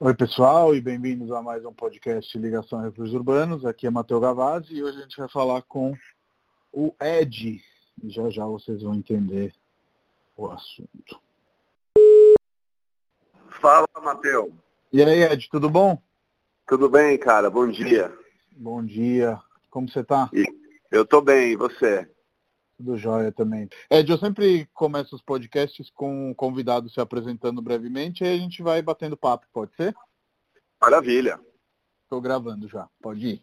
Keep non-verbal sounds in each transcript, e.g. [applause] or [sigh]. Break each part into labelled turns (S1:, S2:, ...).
S1: Oi, pessoal, e bem-vindos a mais um podcast Ligação Refúgios Urbanos. Aqui é Matheus Gavazzi e hoje a gente vai falar com o Ed. E já já vocês vão entender o assunto.
S2: Fala, Matheus.
S1: E aí, Ed, tudo bom?
S2: Tudo bem, cara? Bom dia.
S1: Bom dia. Como você tá?
S2: Eu tô bem, e você?
S1: Tudo jóia também. Ed, eu sempre começo os podcasts com um convidado se apresentando brevemente e a gente vai batendo papo, pode ser?
S2: Maravilha.
S1: Estou gravando já, pode ir.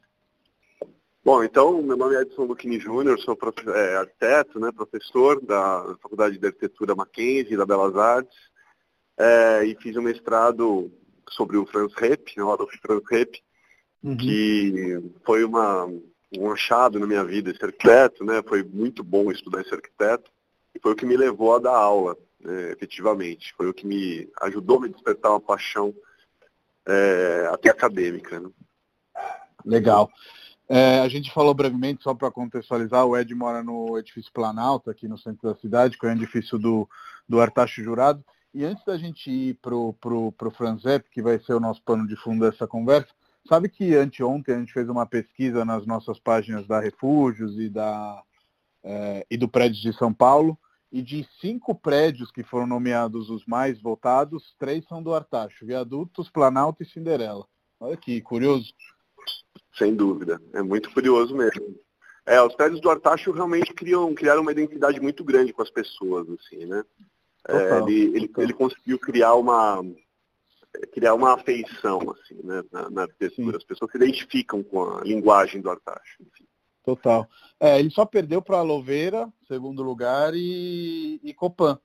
S2: Bom, então, meu nome é Edson Luquini Júnior, sou é, arquiteto, né, professor da Faculdade de Arquitetura Mackenzie, da Belas Artes, é, e fiz um mestrado sobre o Franz Repp, né, o Adolf Franz Repp, uhum. que foi uma, um achado na minha vida esse arquiteto, né? Foi muito bom estudar esse arquiteto e foi o que me levou a dar aula, né, efetivamente. Foi o que me ajudou a me despertar uma paixão é, até acadêmica. Né?
S1: Legal. É, a gente falou brevemente, só para contextualizar, o Ed mora no edifício Planalto, aqui no centro da cidade, que é o edifício do, do Artacho Jurado. E antes da gente ir para o Franzep, que vai ser o nosso pano de fundo dessa conversa, Sabe que anteontem a gente fez uma pesquisa nas nossas páginas da Refúgios e, da, é, e do prédio de São Paulo, e de cinco prédios que foram nomeados os mais votados, três são do Artacho, Viadutos, Planalto e Cinderela. Olha que curioso.
S2: Sem dúvida, é muito curioso mesmo. É, os prédios do Artacho realmente criam, criaram uma identidade muito grande com as pessoas, assim, né? É, ele, ele, ele conseguiu criar uma, criar uma afeição assim, né, na, na arquitetura. Sim. As pessoas se identificam com a linguagem do Artacho. Enfim.
S1: Total. É, ele só perdeu para Louveira, segundo lugar, e, e Copan.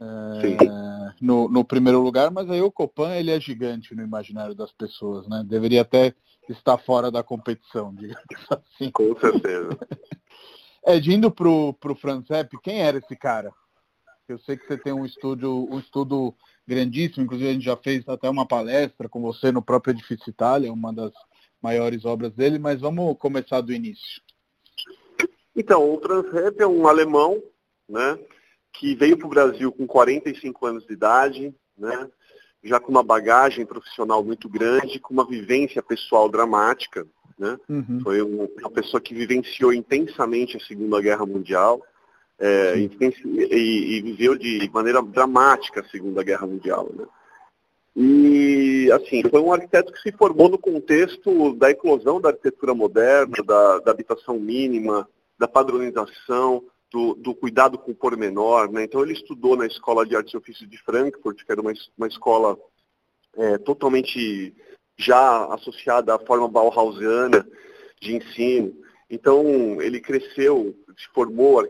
S1: É, no, no, primeiro lugar, mas aí o Copan ele é gigante no imaginário das pessoas, né? Deveria até estar fora da competição, [laughs] digamos assim.
S2: Com certeza. [laughs]
S1: É, indo pro, pro Franzep, quem era esse cara? Eu sei que você tem um estudo, um estudo grandíssimo, inclusive a gente já fez até uma palestra com você no próprio Edifício Itália, uma das maiores obras dele, mas vamos começar do início.
S2: Então, o Transrap é um alemão, né, que veio para o Brasil com 45 anos de idade, né, já com uma bagagem profissional muito grande, com uma vivência pessoal dramática, né, uhum. foi uma pessoa que vivenciou intensamente a Segunda Guerra Mundial, é, e, e, viveu de maneira dramática a Segunda Guerra Mundial. Né? E, assim, foi um arquiteto que se formou no contexto da eclosão da arquitetura moderna, da, da habitação mínima, da padronização, do, do, cuidado com o pormenor. Né? Então, ele estudou na Escola de Artes e Ofícios de Frankfurt, que era uma, uma escola é, totalmente já associada à forma bauhausiana de ensino. Então, ele cresceu, se formou é,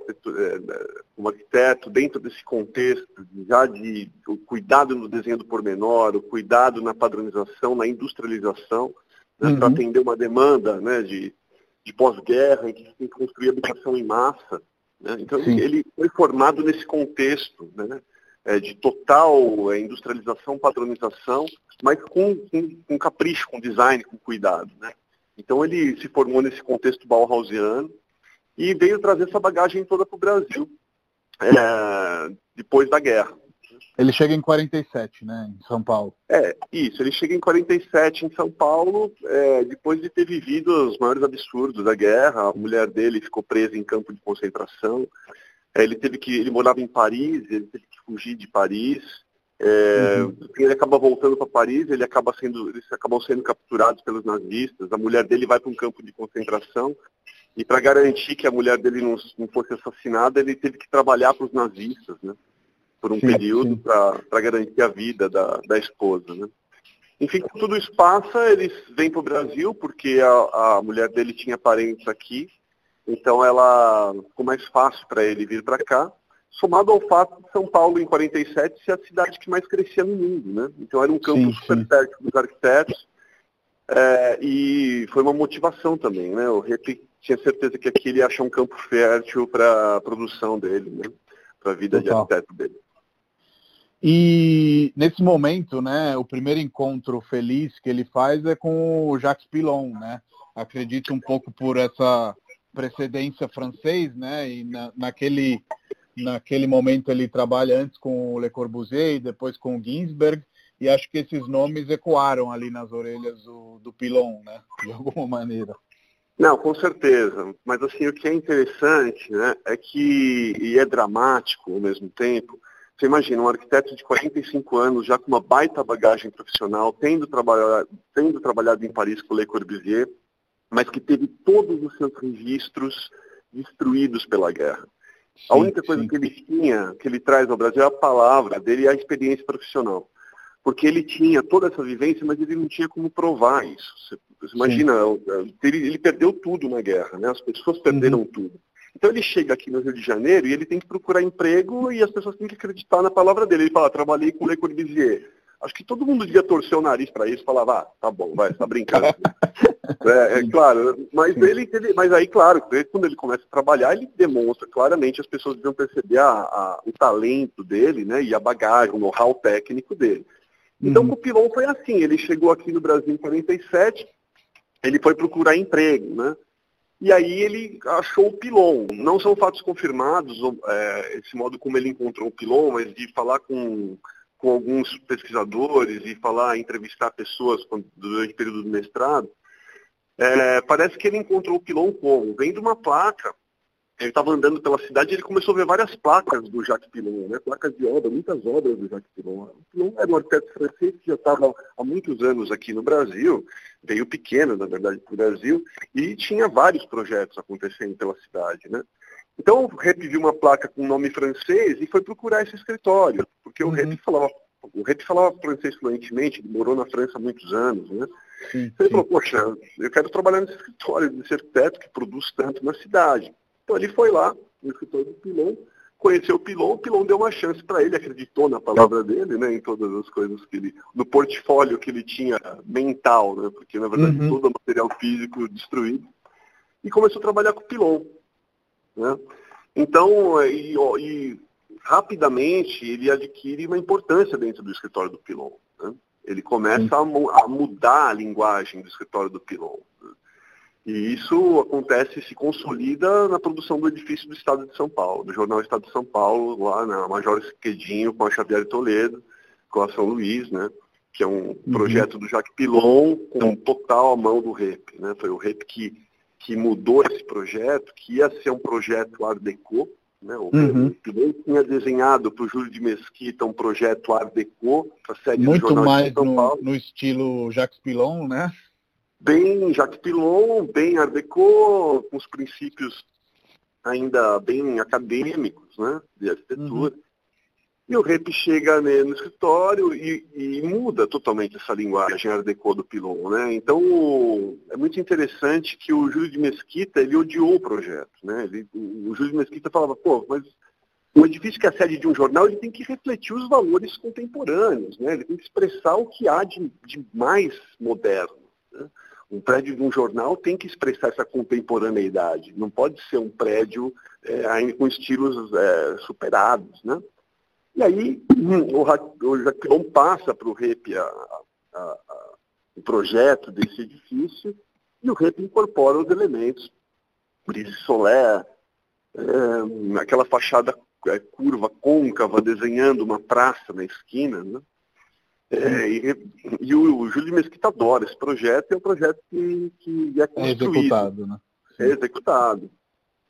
S2: como arquiteto dentro desse contexto já de o cuidado no desenho do pormenor, o cuidado na padronização, na industrialização, né, uhum. para atender uma demanda né, de, de pós-guerra, em que tem que construir habitação em massa. Né? Então, Sim. ele foi formado nesse contexto né, é, de total é, industrialização, padronização, mas com, com, com capricho, com design, com cuidado. Então ele se formou nesse contexto bauhausiano e veio trazer essa bagagem toda para o Brasil é, depois da guerra.
S1: Ele chega em 47, né, em São Paulo.
S2: É, isso. Ele chega em 47 em São Paulo, é, depois de ter vivido os maiores absurdos da guerra. A mulher dele ficou presa em campo de concentração. É, ele teve que, ele morava em Paris, ele teve que fugir de Paris. É, uhum. Ele acaba voltando para Paris, ele acaba sendo, eles acabam sendo capturados pelos nazistas. A mulher dele vai para um campo de concentração e para garantir que a mulher dele não, não, fosse assassinada, ele teve que trabalhar para os nazistas, né? Por um sim, período para garantir a vida da, da esposa, né? Enfim, tudo isso passa, eles vêm para o Brasil porque a, a mulher dele tinha parentes aqui, então ela ficou mais fácil para ele vir para cá somado ao fato de São Paulo, em 47, ser a cidade que mais crescia no mundo. Né? Então era um campo sim, super sim. perto dos arquitetos é, e foi uma motivação também. Né? O Rep tinha certeza que aqui ele achar um campo fértil para a produção dele, né? para a vida Total. de arquiteto dele.
S1: E nesse momento, né, o primeiro encontro feliz que ele faz é com o Jacques Pilon, né? Acredito um pouco por essa precedência francês, né? E na, naquele naquele momento ele trabalha antes com o Le Corbusier e depois com o Ginsberg, e acho que esses nomes ecoaram ali nas orelhas do, do Pilon, né? De alguma maneira.
S2: Não, com certeza. Mas assim, o que é interessante, né, é que, e é dramático ao mesmo tempo, você imagina um arquiteto de 45 anos, já com uma baita bagagem profissional, tendo trabalhado, tendo trabalhado em Paris com Le Corbusier, mas que teve todos os seus registros destruídos pela guerra. A única coisa sim. que ele tinha, que ele traz ao Brasil é a palavra dele e a experiência profissional porque ele tinha toda essa vivência, mas ele não tinha como provar isso. Você, você imagina, ele, ele, perdeu tudo na guerra, né? as pessoas perderam uhum. tudo. Então ele chega aqui no Rio de Janeiro e ele tem que procurar emprego e as pessoas têm que acreditar na palavra dele. Ele fala, trabalhei com Le Corbusier. Acho que todo mundo devia torcer o nariz para isso e falava, ah, tá bom, vai, tá brincando. [laughs] é, é, claro, mas ele, ele, mas aí, claro, quando ele começa a trabalhar, ele demonstra claramente, as pessoas deviam perceber a, a, o talento dele, né, e a bagagem, o know-how técnico dele. Então, uhum. o Pilon foi assim, ele chegou aqui no Brasil em 47, ele foi procurar emprego, né? E aí ele achou o Pilon. Não são fatos confirmados, é, esse modo como ele encontrou o Pilon, mas de falar com, com alguns pesquisadores e falar, entrevistar pessoas durante o período do mestrado, é, parece que ele encontrou o Pilon como? Vendo uma placa ele estava andando pela cidade e ele começou a ver várias placas do Jacques Pilon, né? placas de obra, muitas obras do Jacques Pilon. O Pilon era um arquiteto francês que já estava há muitos anos aqui no Brasil, veio pequeno, na verdade, para o Brasil, e tinha vários projetos acontecendo pela cidade. Né? Então, o Rep viu uma placa com nome francês e foi procurar esse escritório, porque uhum. o Rep falava o Rep falava francês fluentemente, ele morou na França há muitos anos, né? Sim, então ele falou, poxa, eu quero trabalhar nesse escritório desse arquiteto que produz tanto na cidade. Então ele foi lá, no escritório do Pilon, conheceu o Pilon, o Pilon deu uma chance para ele, acreditou na palavra dele, né, em todas as coisas que ele, no portfólio que ele tinha mental, né, porque na verdade uhum. todo o material físico destruído, e começou a trabalhar com o Pilon. Né? Então, e, e rapidamente ele adquire uma importância dentro do escritório do Pilon. Né? Ele começa a, a, mudar a linguagem do escritório do Pilon. Né? E isso acontece, se consolida na produção do edifício do Estado de São Paulo, do jornal Estado de São Paulo, lá na Major Quedinho, com a Xavier Toledo, com a São Luís, né? que é um uhum. projeto do Jacques Pilon, com total a mão do REP. Né? Foi o REP que, que mudou esse projeto, que ia ser um projeto Art Deco. Né? O uhum. Tinha desenhado para o Júlio de Mesquita um projeto Art Deco,
S1: para a sede Muito do Jornal mais de São Paulo. no estilo Jacques Pilon, né?
S2: bem Jacques Pilon, bem Art Deco, com os princípios ainda bem acadêmicos né, de arquitetura. Uhum. E o Rep chega né, no escritório e, e, muda totalmente essa linguagem Art Deco do Pilon. Né? Então, é muito interessante que o Júlio de Mesquita, ele odiou o projeto. Né? Ele, o Júlio de Mesquita falava, pô, mas o edifício que é a sede de um jornal, ele tem que refletir os valores contemporâneos, né? ele tem que expressar o que há de, de mais moderno. Né? Um prédio de um jornal tem que expressar essa contemporaneidade, não pode ser um prédio é, com estilos é, superados. Né? E aí o, o Jaquilon passa para o REP a, a, a, o projeto desse edifício e o REP incorpora os elementos, brise solé, é, aquela fachada é, curva, côncava, desenhando uma praça na esquina, né? É, e, e o, o Júlio Mesquita adora esse projeto, é um projeto que, que é construído. É executado, né? É executado.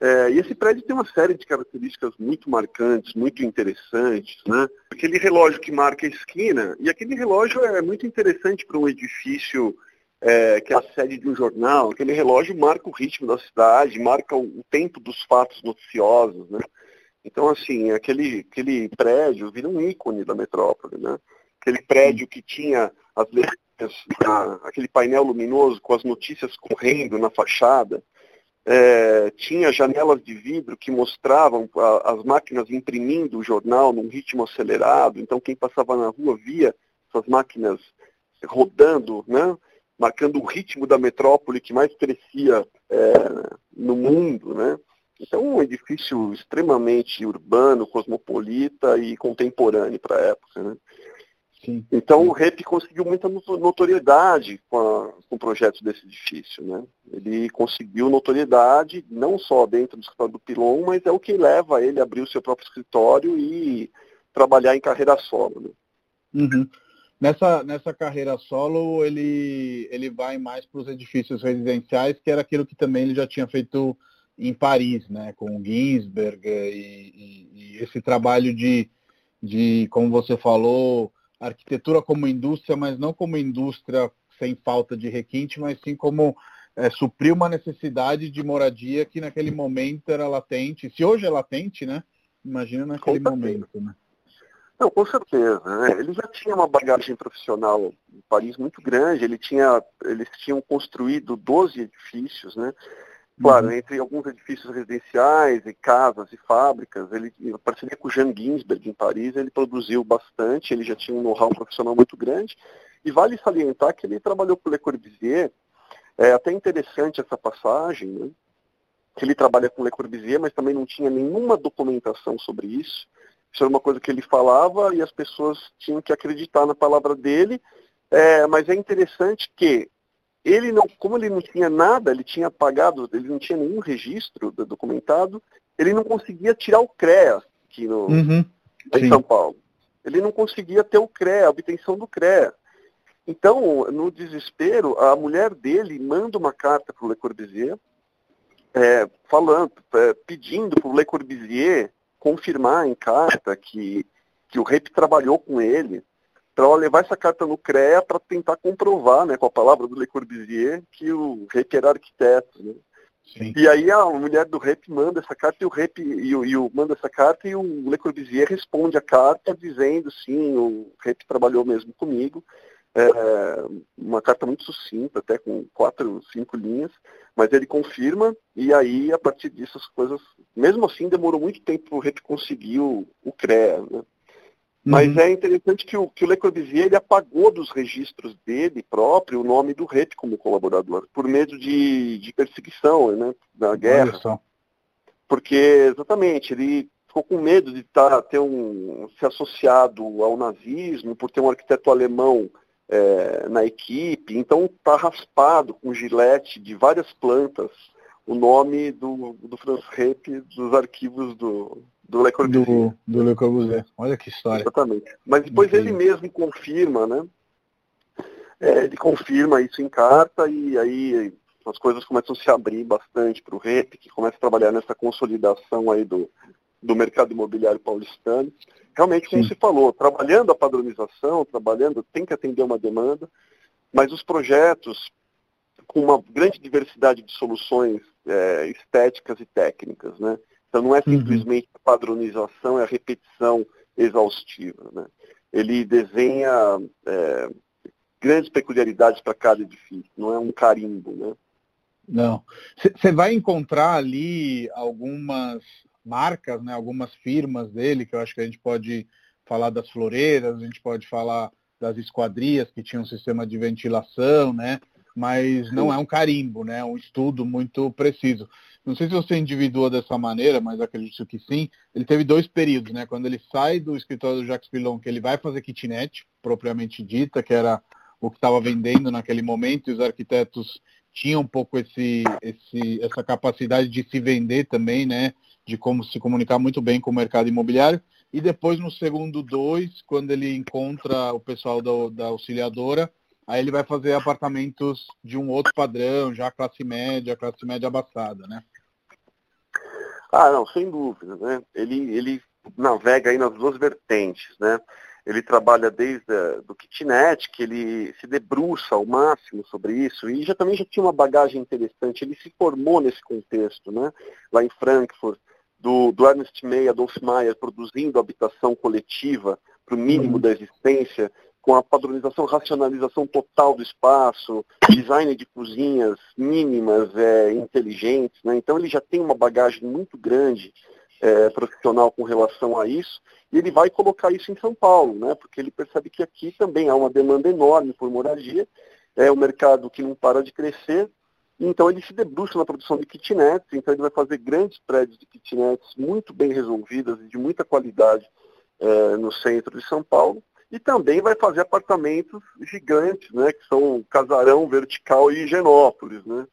S2: É, e esse prédio tem uma série de características muito marcantes, muito interessantes. Né? Aquele relógio que marca a esquina, e aquele relógio é muito interessante para um edifício é, que é a sede de um jornal. Aquele relógio marca o ritmo da cidade, marca o, tempo dos fatos noticiosos. Né? Então, assim, aquele, aquele prédio vira um ícone da metrópole. Né? aquele prédio que tinha as aquele painel luminoso com as notícias correndo na fachada. É, tinha janelas de vidro que mostravam a, as máquinas imprimindo o jornal num ritmo acelerado, então quem passava na rua via essas máquinas rodando, né, marcando o ritmo da metrópole que mais crescia é, no mundo. Né. Então, um edifício extremamente urbano, cosmopolita e contemporâneo para a época. Né. Sim. Então o REP conseguiu muita notoriedade com, a, com o projeto desse edifício. Né? Ele conseguiu notoriedade não só dentro do escritório do Pilon, mas é o que leva ele a abrir o seu próprio escritório e trabalhar em carreira solo. Né?
S1: Uhum. Nessa, nessa carreira solo, ele, ele vai mais para os edifícios residenciais, que era aquilo que também ele já tinha feito em Paris, né, com o Ginsberg e, e, e esse trabalho de, de, como você falou, arquitetura como indústria, mas não como indústria sem falta de requinte, mas sim como é, suprir uma necessidade de moradia que naquele momento era latente. Se hoje é latente, né? Imagina naquele momento, né?
S2: Não, com certeza. Né? Ele já tinha uma bagagem profissional em Paris muito grande, ele tinha, eles tinham construído 12 edifícios, né? Claro, uhum. entre alguns edifícios residenciais e casas e fábricas, ele, em parceria com o Jean Ginsberg em Paris, ele produziu bastante, ele já tinha um know-how profissional muito grande. E vale salientar que ele trabalhou com Le Corbusier, é até interessante essa passagem, né? que ele trabalha com Le Corbusier, mas também não tinha nenhuma documentação sobre isso. Isso era uma coisa que ele falava e as pessoas tinham que acreditar na palavra dele. É, mas é interessante que ele não, como ele não tinha nada, ele tinha pagado, ele não tinha nenhum registro documentado, ele não conseguia tirar o CREA aqui no, uhum, em São Paulo. Ele não conseguia ter o CREA, a obtenção do CREA. Então, no desespero, a mulher dele manda uma carta para o Le Corbusier, é, falando, é, pedindo para o Le Corbusier confirmar em carta que, que o REP trabalhou com ele, para levar essa carta no CREA para tentar comprovar, né, com a palavra do Le Corbusier, que o REP era arquiteto. Né? E aí a mulher do REP manda essa carta e o REP e o, e o, manda essa carta e o Le Corbusier responde a carta dizendo sim, o REP trabalhou mesmo comigo. É, uma carta muito sucinta, até com quatro, cinco linhas, mas ele confirma e aí a partir disso as coisas, mesmo assim demorou muito tempo para o REP conseguir o, o CREA. Né? Mas uhum. é interessante que o, que o Le Corbusier ele apagou dos registros dele próprio o nome do REP como colaborador, por medo de, de perseguição né, na guerra. Porque, exatamente, ele ficou com medo de tá, ter um, ser associado ao nazismo, por ter um arquiteto alemão é, na equipe. Então está raspado com gilete de várias plantas o nome do, do Franz Repp dos arquivos do, do Le Corbusier.
S1: Do, do Le Corbusier. Olha que história.
S2: Exatamente. Mas depois ele mesmo confirma, né? É, ele confirma isso em carta e aí as coisas começam a se abrir bastante para o REP, que começa a trabalhar nessa consolidação aí do, do mercado imobiliário paulistano. Realmente, como Sim. se falou, trabalhando a padronização, trabalhando, tem que atender uma demanda, mas os projetos com uma grande diversidade de soluções é, estéticas e técnicas, né? Então não é uhum. simplesmente a padronização, é a repetição exaustiva. Né? Ele desenha é, grandes peculiaridades para cada edifício, não é um carimbo. Né?
S1: Não. Você vai encontrar ali algumas marcas, né, algumas firmas dele, que eu acho que a gente pode falar das floreiras, a gente pode falar das esquadrias que tinham um sistema de ventilação, né? Mas não é um carimbo, né? É um estudo muito preciso. Não sei se você individuou dessa maneira, mas acredito que sim. Ele teve dois períodos, né? Quando ele sai do escritório do Jacques Pilon, que ele vai fazer kitnet, propriamente dita, que era o que estava vendendo naquele momento, e os arquitetos tinham um pouco esse, esse, essa capacidade de se vender também, né? De como se comunicar muito bem com o mercado imobiliário. E depois, no segundo dois, quando ele encontra o pessoal da, da auxiliadora, aí ele vai fazer apartamentos de um outro padrão, já classe média, classe média abastada, né?
S2: Ah, não, sem dúvida, né? Ele, ele navega aí nas duas vertentes, né? Ele trabalha desde a, do kitnet, que ele se debruça ao máximo sobre isso, e já também já tinha uma bagagem interessante. Ele se formou nesse contexto, né? Lá em Frankfurt, do, do Ernest May, Adolf Meyer, produzindo habitação coletiva para o mínimo uhum. da existência, com a padronização, racionalização total do espaço, design de cozinhas mínimas, é, inteligentes. Né? Então ele já tem uma bagagem muito grande é, profissional com relação a isso, e ele vai colocar isso em São Paulo, né? porque ele percebe que aqui também há uma demanda enorme por moradia, é um mercado que não para de crescer, então ele se debruça na produção de kitnets, então ele vai fazer grandes prédios de kitnets muito bem resolvidas e de muita qualidade é, no centro de São Paulo, e também vai fazer apartamentos gigantes, né, que são Casarão, Vertical e Higienópolis. Né?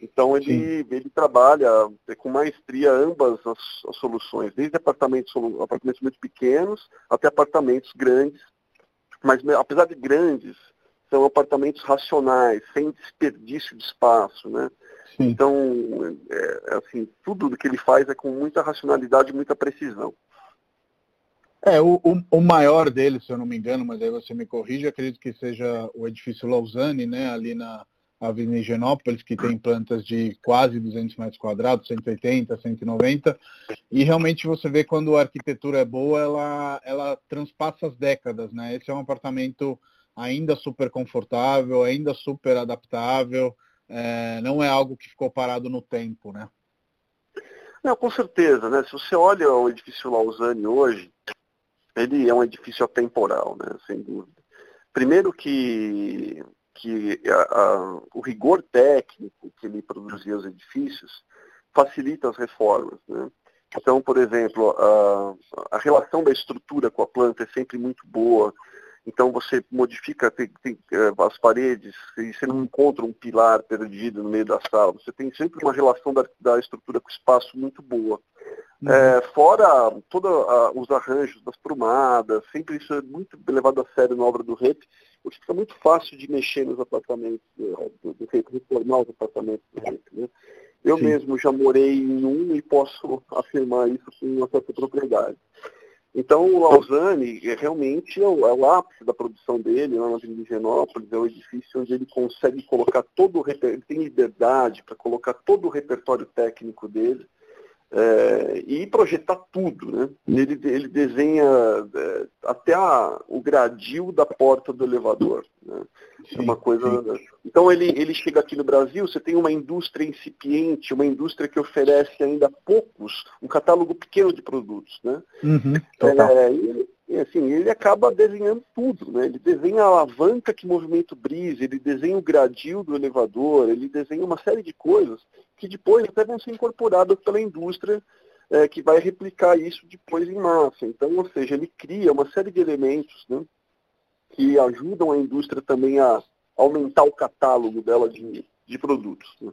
S2: Então ele, ele trabalha é, com maestria ambas as, as, soluções, desde apartamentos, apartamentos muito pequenos até apartamentos grandes, mas apesar de grandes, são apartamentos racionais, sem desperdício de espaço, né? Sim. Então, é, é assim, tudo que ele faz é com muita racionalidade e muita precisão.
S1: É, o, o, maior deles, se eu não me engano, mas aí você me corrige, acredito que seja o edifício Lausanne, né, ali na Avenida Higienópolis, que tem plantas de quase 200 metros quadrados, 180, 190, e realmente você vê quando a arquitetura é boa, ela, ela transpassa as décadas, né? Esse é um apartamento ainda super confortável, ainda super adaptável, é, não é algo que ficou parado no tempo, né?
S2: Não, com certeza, né? Se você olha o edifício Lausanne hoje, ele é um edifício atemporal, né? Sem dúvida. Primeiro que, que a, a, o rigor técnico que ele produzia os edifícios facilita as reformas, né? Então, por exemplo, a, a relação da estrutura com a planta é sempre muito boa. Então você modifica tem, tem, eh, as paredes e você não encontra um pilar perdido no meio da sala. Você tem sempre uma relação da, da estrutura com o espaço muito boa. Uhum. É, fora todos os arranjos das prumadas, sempre isso é muito levado a sério na obra do REP, porque fica muito fácil de mexer nos apartamentos do, do REP, reformar os apartamentos do REP. Né? Eu Sim. mesmo já morei em um e posso afirmar isso com uma certa propriedade. Então, o Lausanne é, realmente é o, é o, ápice da produção dele, lá na Avenida Genópolis, é o edifício onde ele consegue colocar todo o repertório, ele tem liberdade para colocar todo o repertório técnico dele é, e projetar tudo. Né? Ele, ele desenha é, até a, o gradil da porta do elevador. Né? Sim, é uma coisa. Sim. Então ele, ele chega aqui no Brasil, você tem uma indústria incipiente, uma indústria que oferece ainda poucos, um catálogo pequeno de produtos. Né?
S1: Uhum,
S2: é, e, e, assim, ele acaba desenhando tudo, né? Ele desenha a alavanca que movimenta o brise, ele desenha o gradil do elevador, ele desenha uma série de coisas que depois até vão ser incorporadas pela indústria é, que vai replicar isso depois em massa. Então, ou seja, ele cria uma série de elementos né, que ajudam a indústria também a aumentar o catálogo dela de, de produtos. Né?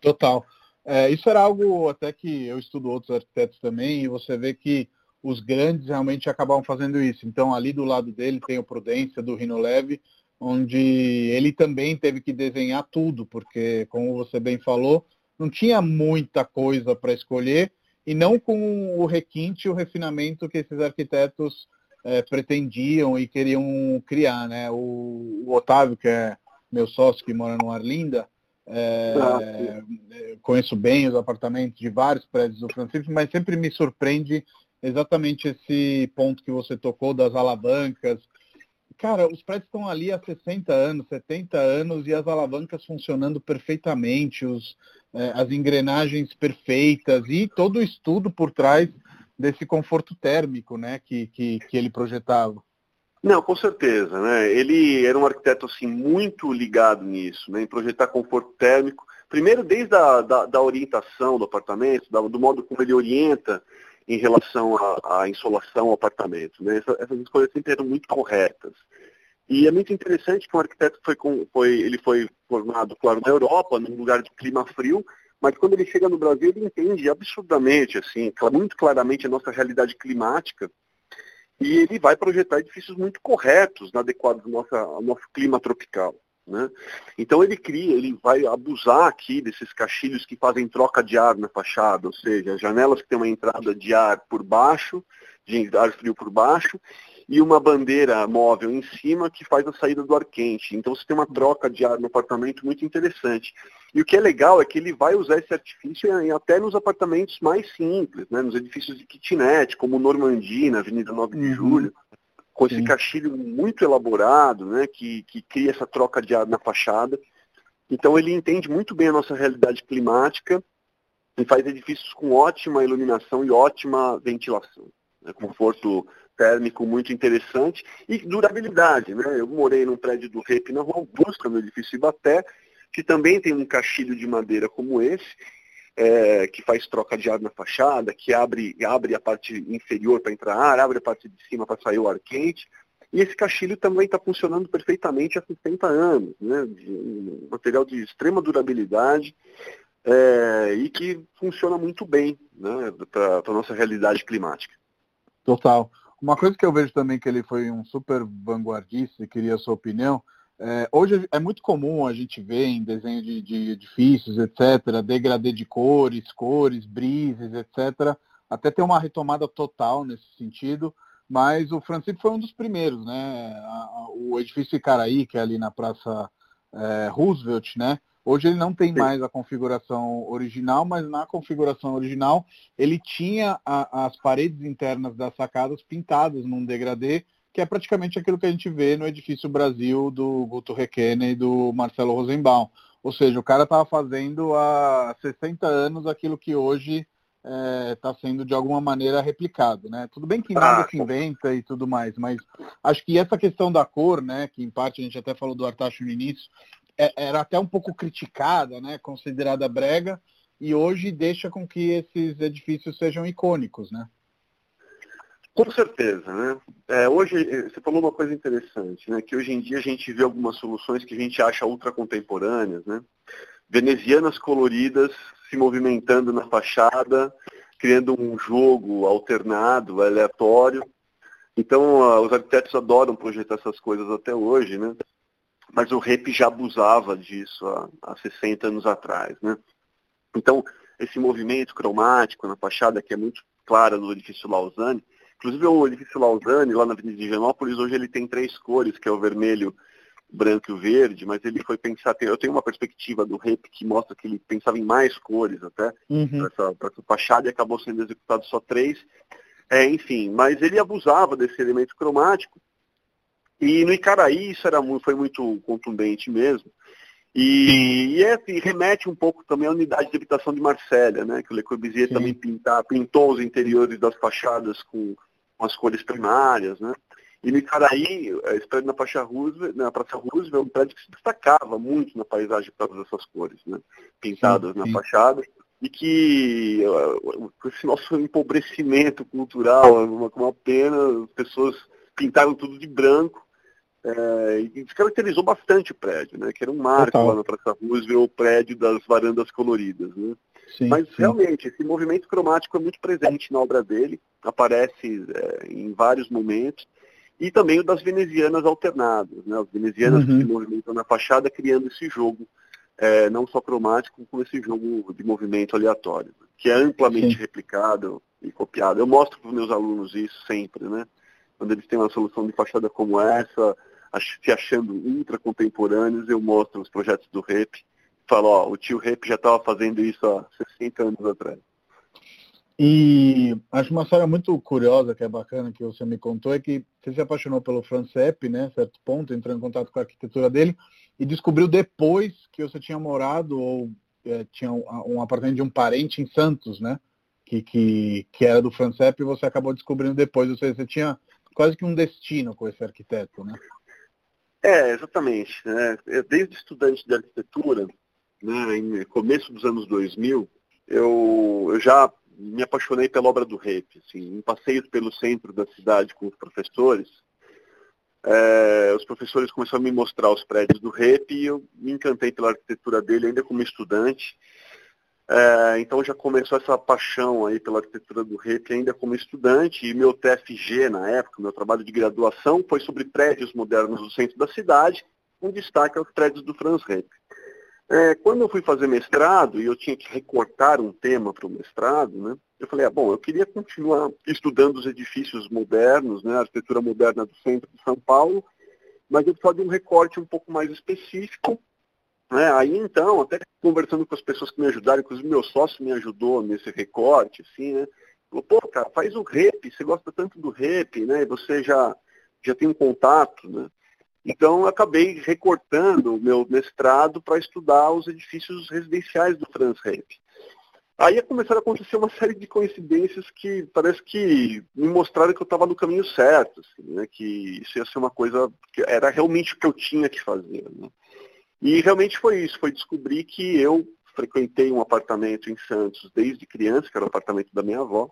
S1: Total. É, isso era algo até que eu estudo outros arquitetos também, e você vê que os grandes realmente acabavam fazendo isso. Então, ali do lado dele tem o Prudência, do Rino Leve, onde ele também teve que desenhar tudo, porque, como você bem falou, não tinha muita coisa para escolher, e não com o requinte e o refinamento que esses arquitetos é, pretendiam e queriam criar. Né? O, o, Otávio, que é meu sócio que mora no Arlinda, é, ah, conheço bem os apartamentos de vários prédios do Francisco, mas sempre me surpreende exatamente esse ponto que você tocou das alavancas. Cara, os prédios estão ali há 60 anos, 70 anos e as alavancas funcionando perfeitamente, os, é, as engrenagens perfeitas e todo o estudo por trás desse conforto térmico né, que, que, que ele projetava.
S2: Não, com certeza. Né? Ele era um arquiteto assim, muito ligado nisso, né, em projetar conforto térmico. Primeiro, desde a da, da orientação do apartamento, da, do modo como ele orienta em relação à, à insolação ao apartamento. Né? Essas, essas escolhas sempre eram muito corretas. E é muito interessante que um arquiteto foi, foi, ele foi formado, claro, na Europa, num lugar de clima frio, mas quando ele chega no Brasil, ele entende absurdamente, assim, muito claramente a nossa realidade climática, e ele vai projetar edifícios muito corretos, adequados ao nosso, ao nosso clima tropical. Né? Então ele cria, ele vai abusar aqui desses caixilhos que fazem troca de ar na fachada, ou seja, janelas que têm uma entrada de ar por baixo, de ar frio por baixo, e uma bandeira móvel em cima que faz a saída do ar quente. Então você tem uma troca de ar no apartamento muito interessante. E o que é legal é que ele vai usar esse artifício até nos apartamentos mais simples, né? nos edifícios de kitnet, como Normandia, na Avenida 9 de uhum. Julho, com esse caixilho muito elaborado, né? que, que cria essa troca de ar na fachada. Então ele entende muito bem a nossa realidade climática e faz edifícios com ótima iluminação e ótima ventilação. Né? Conforto térmico muito interessante e durabilidade. Né? Eu morei num prédio do REP na Rua Augusta, no edifício Ibaté, que também tem um caixilho de madeira como esse, é, que faz troca de ar na fachada, que abre, abre a parte inferior para entrar ar, abre a parte de cima para sair o ar quente. E esse caixilho também está funcionando perfeitamente há 60 anos, né? De, um material de extrema durabilidade é, e que funciona muito bem né? para a nossa realidade climática.
S1: Total. Uma coisa que eu vejo também que ele foi um super vanguardista e queria a sua opinião, é, hoje é muito comum a gente ver em desenho de, de edifícios, etc., degradê de cores, cores, brises, etc., até ter uma retomada total nesse sentido, mas o Francisco foi um dos primeiros, né? O edifício Icaraí, que é ali na Praça é, Roosevelt, né? Hoje ele não tem mais a configuração original, mas na configuração original ele tinha a, as paredes internas das sacadas pintadas num degradê, que é praticamente aquilo que a gente vê no edifício Brasil do Guto Requena e do Marcelo Rosenbaum. Ou seja, o cara estava fazendo há 60 anos aquilo que hoje está é, sendo de alguma maneira replicado, né? Tudo bem que nada ah, se inventa e tudo mais, mas acho que essa questão da cor, né, que em parte a gente até falou do Artacho no início, é, era até um pouco criticada, né, considerada brega, e hoje deixa com que esses edifícios sejam icônicos, né?
S2: Com certeza, né? É, hoje eh, você falou uma coisa interessante, né? Que hoje em dia a gente vê algumas soluções que a gente acha ultra contemporâneas, né? Venezianas coloridas se movimentando na fachada, criando um jogo alternado, aleatório. Então, uh, os arquitetos adoram projetar essas coisas até hoje, né? Mas o REP já abusava disso há, há 60 anos atrás, né? Então, esse movimento cromático na fachada, que é muito clara no edifício Lausanne, inclusive o edifício Lausanne, lá na Avenida de Higienópolis, hoje ele tem três cores, que é o vermelho, branco e o verde, mas ele foi pensar, eu tenho uma perspectiva do REP que mostra que ele pensava em mais cores até, uhum. para essa fachada e acabou sendo executado só três. É, enfim, mas ele abusava desse elemento cromático. E no Icaraí isso era muito, foi muito contundente mesmo. E, e, é, e, remete um pouco também à unidade de habitação de Marsella, né? Que o Le Corbusier Sim. também pintar, pintou os interiores das fachadas com, com as cores primárias, né? E no Icaraí, é, esse prédio na Praça Roosevelt, na Praça Roosevelt é um prédio que se destacava muito na paisagem por causa dessas cores, né? pintadas sim, sim. na fachada, e que esse nosso empobrecimento cultural, uma, uma pena, as pessoas pintaram tudo de branco, é, e descaracterizou bastante o prédio, né? Que era um marco Total. lá na Praça Roosevelt, o prédio das varandas coloridas, né? Sim, Mas sim. realmente, esse movimento cromático é muito presente na obra dele, aparece é, em vários momentos e também o das venezianas alternadas, né? As venezianas uhum. que se movimentam na fachada criando esse jogo, é, não só cromático, como esse jogo de movimento aleatório, que é amplamente Sim. replicado e copiado. Eu mostro para os meus alunos isso sempre, né? Quando eles têm uma solução de fachada como essa, se achando ultra contemporâneos, eu mostro os projetos do REP, falo, ó, o tio REP já estava fazendo isso há 60 anos atrás.
S1: E acho uma história muito curiosa, que é bacana, que você me contou, é que você se apaixonou pelo Franz Epp, né, certo ponto, entrou em contato com a arquitetura dele e descobriu depois que você tinha morado ou é, tinha um, um, apartamento de um parente em Santos, né, que, que, que era do Franz Epp e você acabou descobrindo depois, ou seja, você tinha quase que um destino com esse arquiteto, né?
S2: É, exatamente. Né? Desde estudante de arquitetura, né, em começo dos anos 2000, eu, eu já me apaixonei pela obra do Rep. Assim, em passeios pelo centro da cidade com os professores, é, os professores começaram a me mostrar os prédios do Rep e eu me encantei pela arquitetura dele ainda como estudante. É, então já começou essa paixão aí pela arquitetura do Rep ainda como estudante e meu TFG na época, meu trabalho de graduação foi sobre prédios modernos do centro da cidade, com destaque aos prédios do Franz Rep. É, quando eu fui fazer mestrado e eu tinha que recortar um tema para o mestrado, né, eu falei, ah, bom, eu queria continuar estudando os edifícios modernos, né, a arquitetura moderna do centro de São Paulo, mas eu precisava de um recorte um pouco mais específico. Né? Aí então, até conversando com as pessoas que me ajudaram, inclusive meu sócio me ajudou nesse recorte, assim, né? Falou, pô, cara, faz o REP, você gosta tanto do REP, né? E você já, já tem um contato, né? Então, acabei recortando o meu mestrado para estudar os edifícios residenciais do Franz Rep. Aí começaram a acontecer uma série de coincidências que parece que me mostraram que eu estava no caminho certo, assim, né? que isso ia ser uma coisa que era realmente o que eu tinha que fazer. Né? E realmente foi isso, foi descobrir que eu frequentei um apartamento em Santos desde criança, que era o apartamento da minha avó,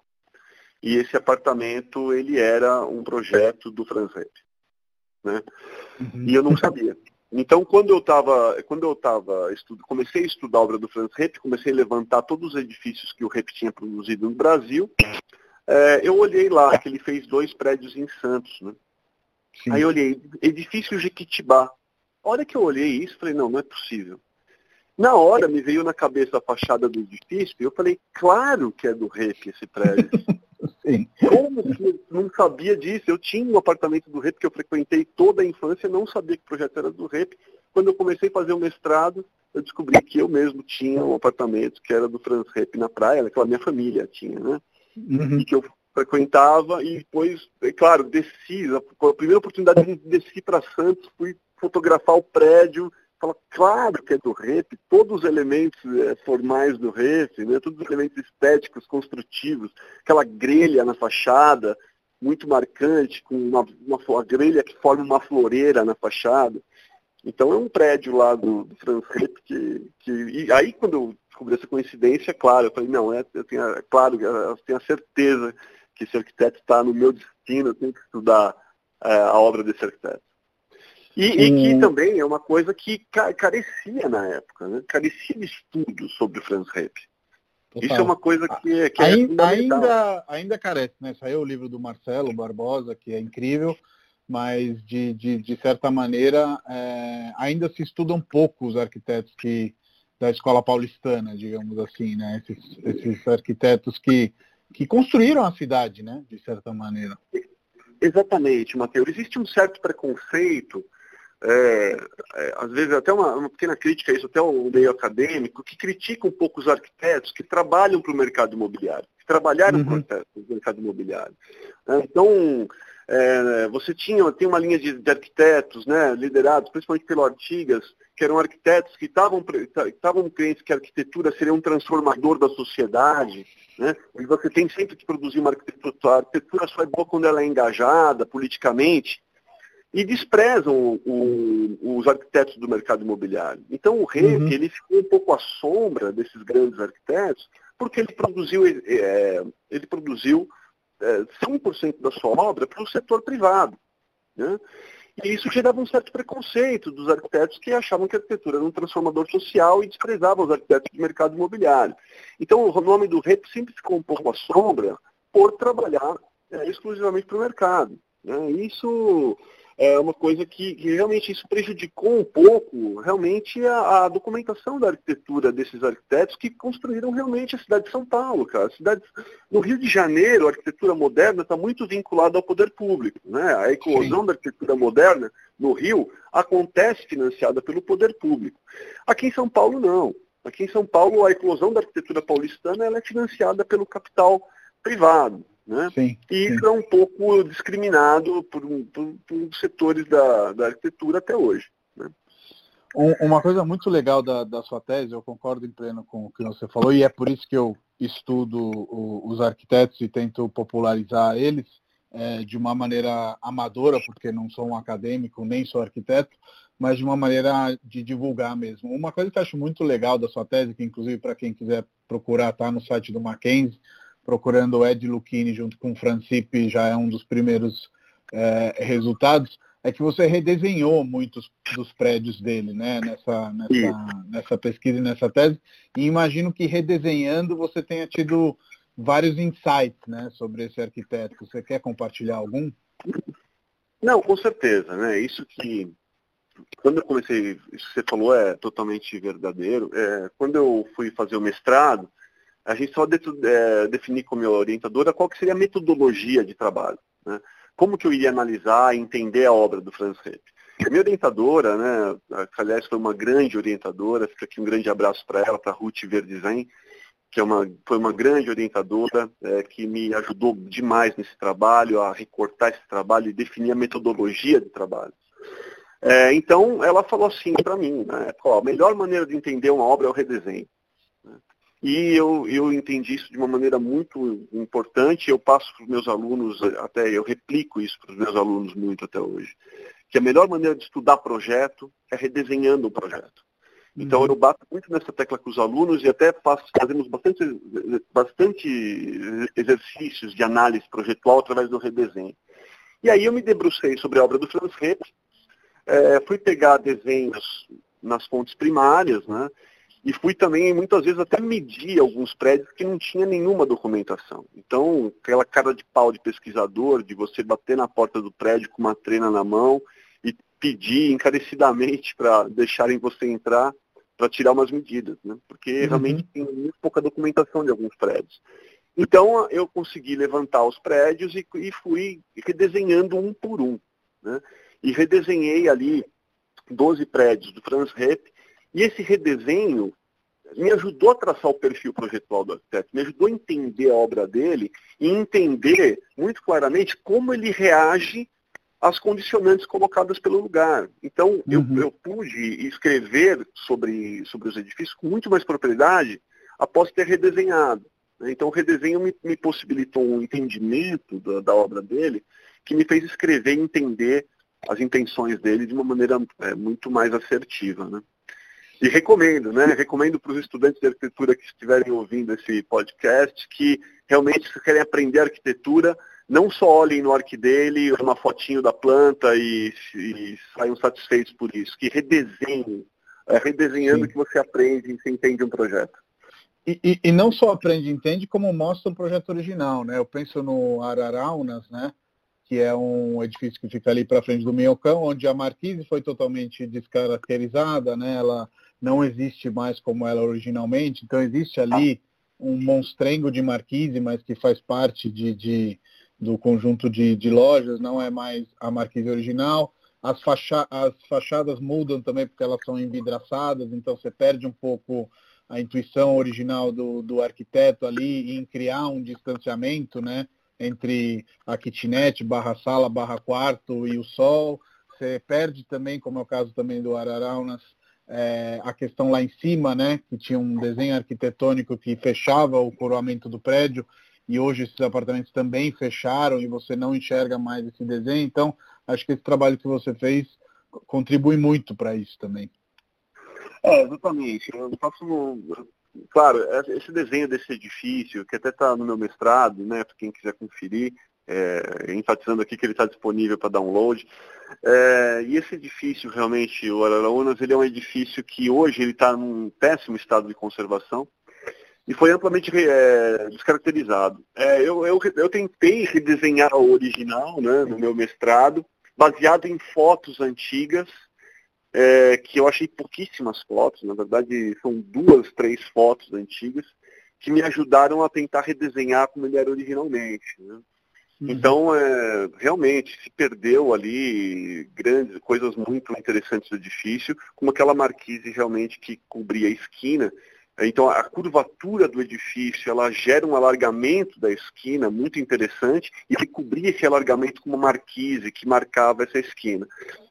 S2: e esse apartamento ele era um projeto do Franz Rep né? Uhum. E eu não sabia. Então, quando eu estava, quando eu estava comecei a estudar a obra do Franz Rep, comecei a levantar todos os edifícios que o Rep tinha produzido no Brasil, é, eu olhei lá que ele fez dois prédios em Santos, né? Sim. Aí eu olhei, edifício Jequitibá. A hora que eu olhei isso, falei, não, não é possível. Na hora me veio na cabeça a fachada do edifício e eu falei, claro que é do REP esse prédio. [laughs] Sim. Como que não sabia disso? Eu tinha um apartamento do REP que eu frequentei toda a infância, não sabia que o projeto era do REP. Quando eu comecei a fazer o mestrado, eu descobri que eu mesmo tinha um apartamento que era do Trans REP na praia, aquela minha família tinha, né? Uhum. E que eu frequentava e depois, é claro, desci, a primeira oportunidade de desci para Santos, fui fotografar o prédio, fala, claro que é do REP, todos os elementos é, formais do REP, né, todos os elementos estéticos, construtivos, aquela grelha na fachada, muito marcante, com uma, uma grelha que forma uma floreira na fachada. Então é um prédio lá do, do Rep que, que. Aí quando eu descobri essa coincidência, claro, eu falei, não, é, eu tenho, é claro, eu tenho a certeza que esse arquiteto está no meu destino, eu tenho que estudar é, a obra desse arquiteto. E, e, que também é uma coisa que carecia na época, né? carecia de estudos sobre o Franz Repp. Isso é uma coisa que, que
S1: ainda, é ainda, ainda carece, né? Saiu o livro do Marcelo Barbosa, que é incrível, mas de, de, de certa maneira é, ainda se estudam pouco os arquitetos que, da escola paulistana, digamos assim, né? Esses, esses arquitetos que, que construíram a cidade, né? De certa maneira.
S2: Exatamente, Matheus. Existe um certo preconceito é, é, às vezes até uma, uma, pequena crítica a isso, até o meio acadêmico, que critica um pouco os arquitetos que trabalham para o mercado imobiliário, que trabalharam uhum. para o mercado imobiliário. É, então, é, você tinha tem uma linha de, de, arquitetos, né, liderados principalmente pelo Artigas, que eram arquitetos que estavam estavam crentes que a arquitetura seria um transformador da sociedade, né? E você tem sempre que produzir uma arquitetura. A arquitetura só é boa quando ela é engajada politicamente e desprezam o, os arquitetos do mercado imobiliário. Então o REP uhum. ele ficou um pouco à sombra desses grandes arquitetos, porque ele produziu, é, ele produziu é, 100% da sua obra para o setor privado. Né? E isso gerava um certo preconceito dos arquitetos que achavam que a arquitetura era um transformador social e desprezavam os arquitetos do mercado imobiliário. Então o nome do REP sempre ficou um pouco à sombra por trabalhar é, exclusivamente para o mercado. Né? Isso é uma coisa que, que, realmente isso prejudicou um pouco realmente a, a, documentação da arquitetura desses arquitetos que construíram realmente a cidade de São Paulo, cara. A cidade, no Rio de Janeiro, a arquitetura moderna está muito vinculada ao poder público. Né? A eclosão Sim. da arquitetura moderna no Rio acontece financiada pelo poder público. Aqui em São Paulo, não. Aqui em São Paulo, a eclosão da arquitetura paulistana ela é financiada pelo capital privado. Né? Sim, e isso sim. é um pouco discriminado por, por, por setores da, da, arquitetura até hoje. Né?
S1: Uma coisa muito legal da, da, sua tese, eu concordo em pleno com o que você falou, e é por isso que eu estudo os arquitetos e tento popularizar eles é, de uma maneira amadora, porque não sou um acadêmico, nem sou arquiteto, mas de uma maneira de divulgar mesmo. Uma coisa que eu acho muito legal da sua tese, que inclusive para quem quiser procurar, está no site do Mackenzie, procurando o Ed Lucchini junto com o Francipe, já é um dos primeiros é, resultados, é que você redesenhou muitos dos prédios dele, né, nessa, nessa, nessa pesquisa e nessa tese, e imagino que redesenhando você tenha tido vários insights, né, sobre esse arquiteto. Você quer compartilhar algum?
S2: Não, com certeza, né, isso que quando eu comecei, isso que você falou é totalmente verdadeiro. É, quando eu fui fazer o mestrado, a gente só de, é, definir com a minha orientadora qual que seria a metodologia de trabalho. Né? Como que eu iria analisar e entender a obra do Franz Repp. A minha orientadora, né, que aliás foi uma grande orientadora, fica aqui um grande abraço para ela, para Ruth Verdizen, que é uma, foi uma grande orientadora, é, que me ajudou demais nesse trabalho, a recortar esse trabalho e definir a metodologia de trabalho. É, então, ela falou assim para mim, né, a melhor maneira de entender uma obra é o redesenho. E eu, eu entendi isso de uma maneira muito importante, eu passo para os meus alunos, até eu replico isso para os meus alunos muito até hoje, que a melhor maneira de estudar projeto é redesenhando o projeto. Então uhum. eu bato muito nessa tecla com os alunos e até faço, fazemos bastante, bastante exercícios de análise projetual através do redesenho. E aí eu me debrucei sobre a obra do Franz Repp, é, fui pegar desenhos nas fontes primárias, né, e fui também, muitas vezes, até medir alguns prédios que não tinha nenhuma documentação. Então, aquela cara de pau de pesquisador, de você bater na porta do prédio com uma trena na mão e pedir encarecidamente para deixarem você entrar para tirar umas medidas, né? porque uhum. realmente tem muito pouca documentação de alguns prédios. Então, eu consegui levantar os prédios e, e fui redesenhando um por um. Né? E redesenhei ali 12 prédios do Franz Repp, e esse redesenho me ajudou a traçar o perfil projetual do arquiteto, me ajudou a entender a obra dele e entender muito claramente como ele reage às condicionantes colocadas pelo lugar. Então, uhum. eu, eu, pude escrever sobre, sobre os edifícios com muito mais propriedade após ter redesenhado. Né? Então, o redesenho me, me possibilitou um entendimento da, da, obra dele que me fez escrever e entender as intenções dele de uma maneira é, muito mais assertiva. Né? E recomendo, né? Recomendo para os estudantes de arquitetura que estiverem ouvindo esse podcast que realmente se querem aprender arquitetura, não só olhem no arque dele, uma fotinho da planta e, e saiam satisfeitos por isso, que redesenhem. É redesenhando Sim. que você aprende e você entende um projeto.
S1: E, e, e, não só aprende e entende, como mostra o projeto original, né? Eu penso no Araraunas, né? Que é um edifício que fica ali para frente do Minhocão, onde a marquise foi totalmente descaracterizada, né? Ela não existe mais como ela originalmente, então existe ali um monstrengo de marquise, mas que faz parte de, de do conjunto de, de, lojas, não é mais a marquise original. As, facha as fachadas mudam também porque elas são envidraçadas, então você perde um pouco a intuição original do, do arquiteto ali em criar um distanciamento né, entre a kitnet, barra sala, barra quarto e o sol. Você perde também, como é o caso também do Araraunas, é, a questão lá em cima, né, que tinha um desenho arquitetônico que fechava o coroamento do prédio, e hoje esses apartamentos também fecharam e você não enxerga mais esse desenho. Então, acho que esse trabalho que você fez contribui muito para isso também.
S2: É, exatamente. Eu faço, claro, esse desenho desse edifício, que até está no meu mestrado, né, para quem quiser conferir, é, enfatizando aqui que ele está disponível para download. É, e esse edifício, realmente, o Araraunas, ele é um edifício que hoje ele está num péssimo estado de conservação e foi amplamente é, descaracterizado. É, eu, eu, eu, tentei redesenhar o original né, no meu mestrado, baseado em fotos antigas, é, que eu achei pouquíssimas fotos, na verdade são duas, três fotos antigas, que me ajudaram a tentar redesenhar como ele era originalmente. Né? Uhum. Então, é, realmente, se perdeu ali grandes, coisas muito interessantes do edifício, como aquela marquise realmente que cobria a esquina. Então, a curvatura do edifício, ela gera um alargamento da esquina muito interessante e ele cobria esse alargamento com uma marquise que marcava essa esquina.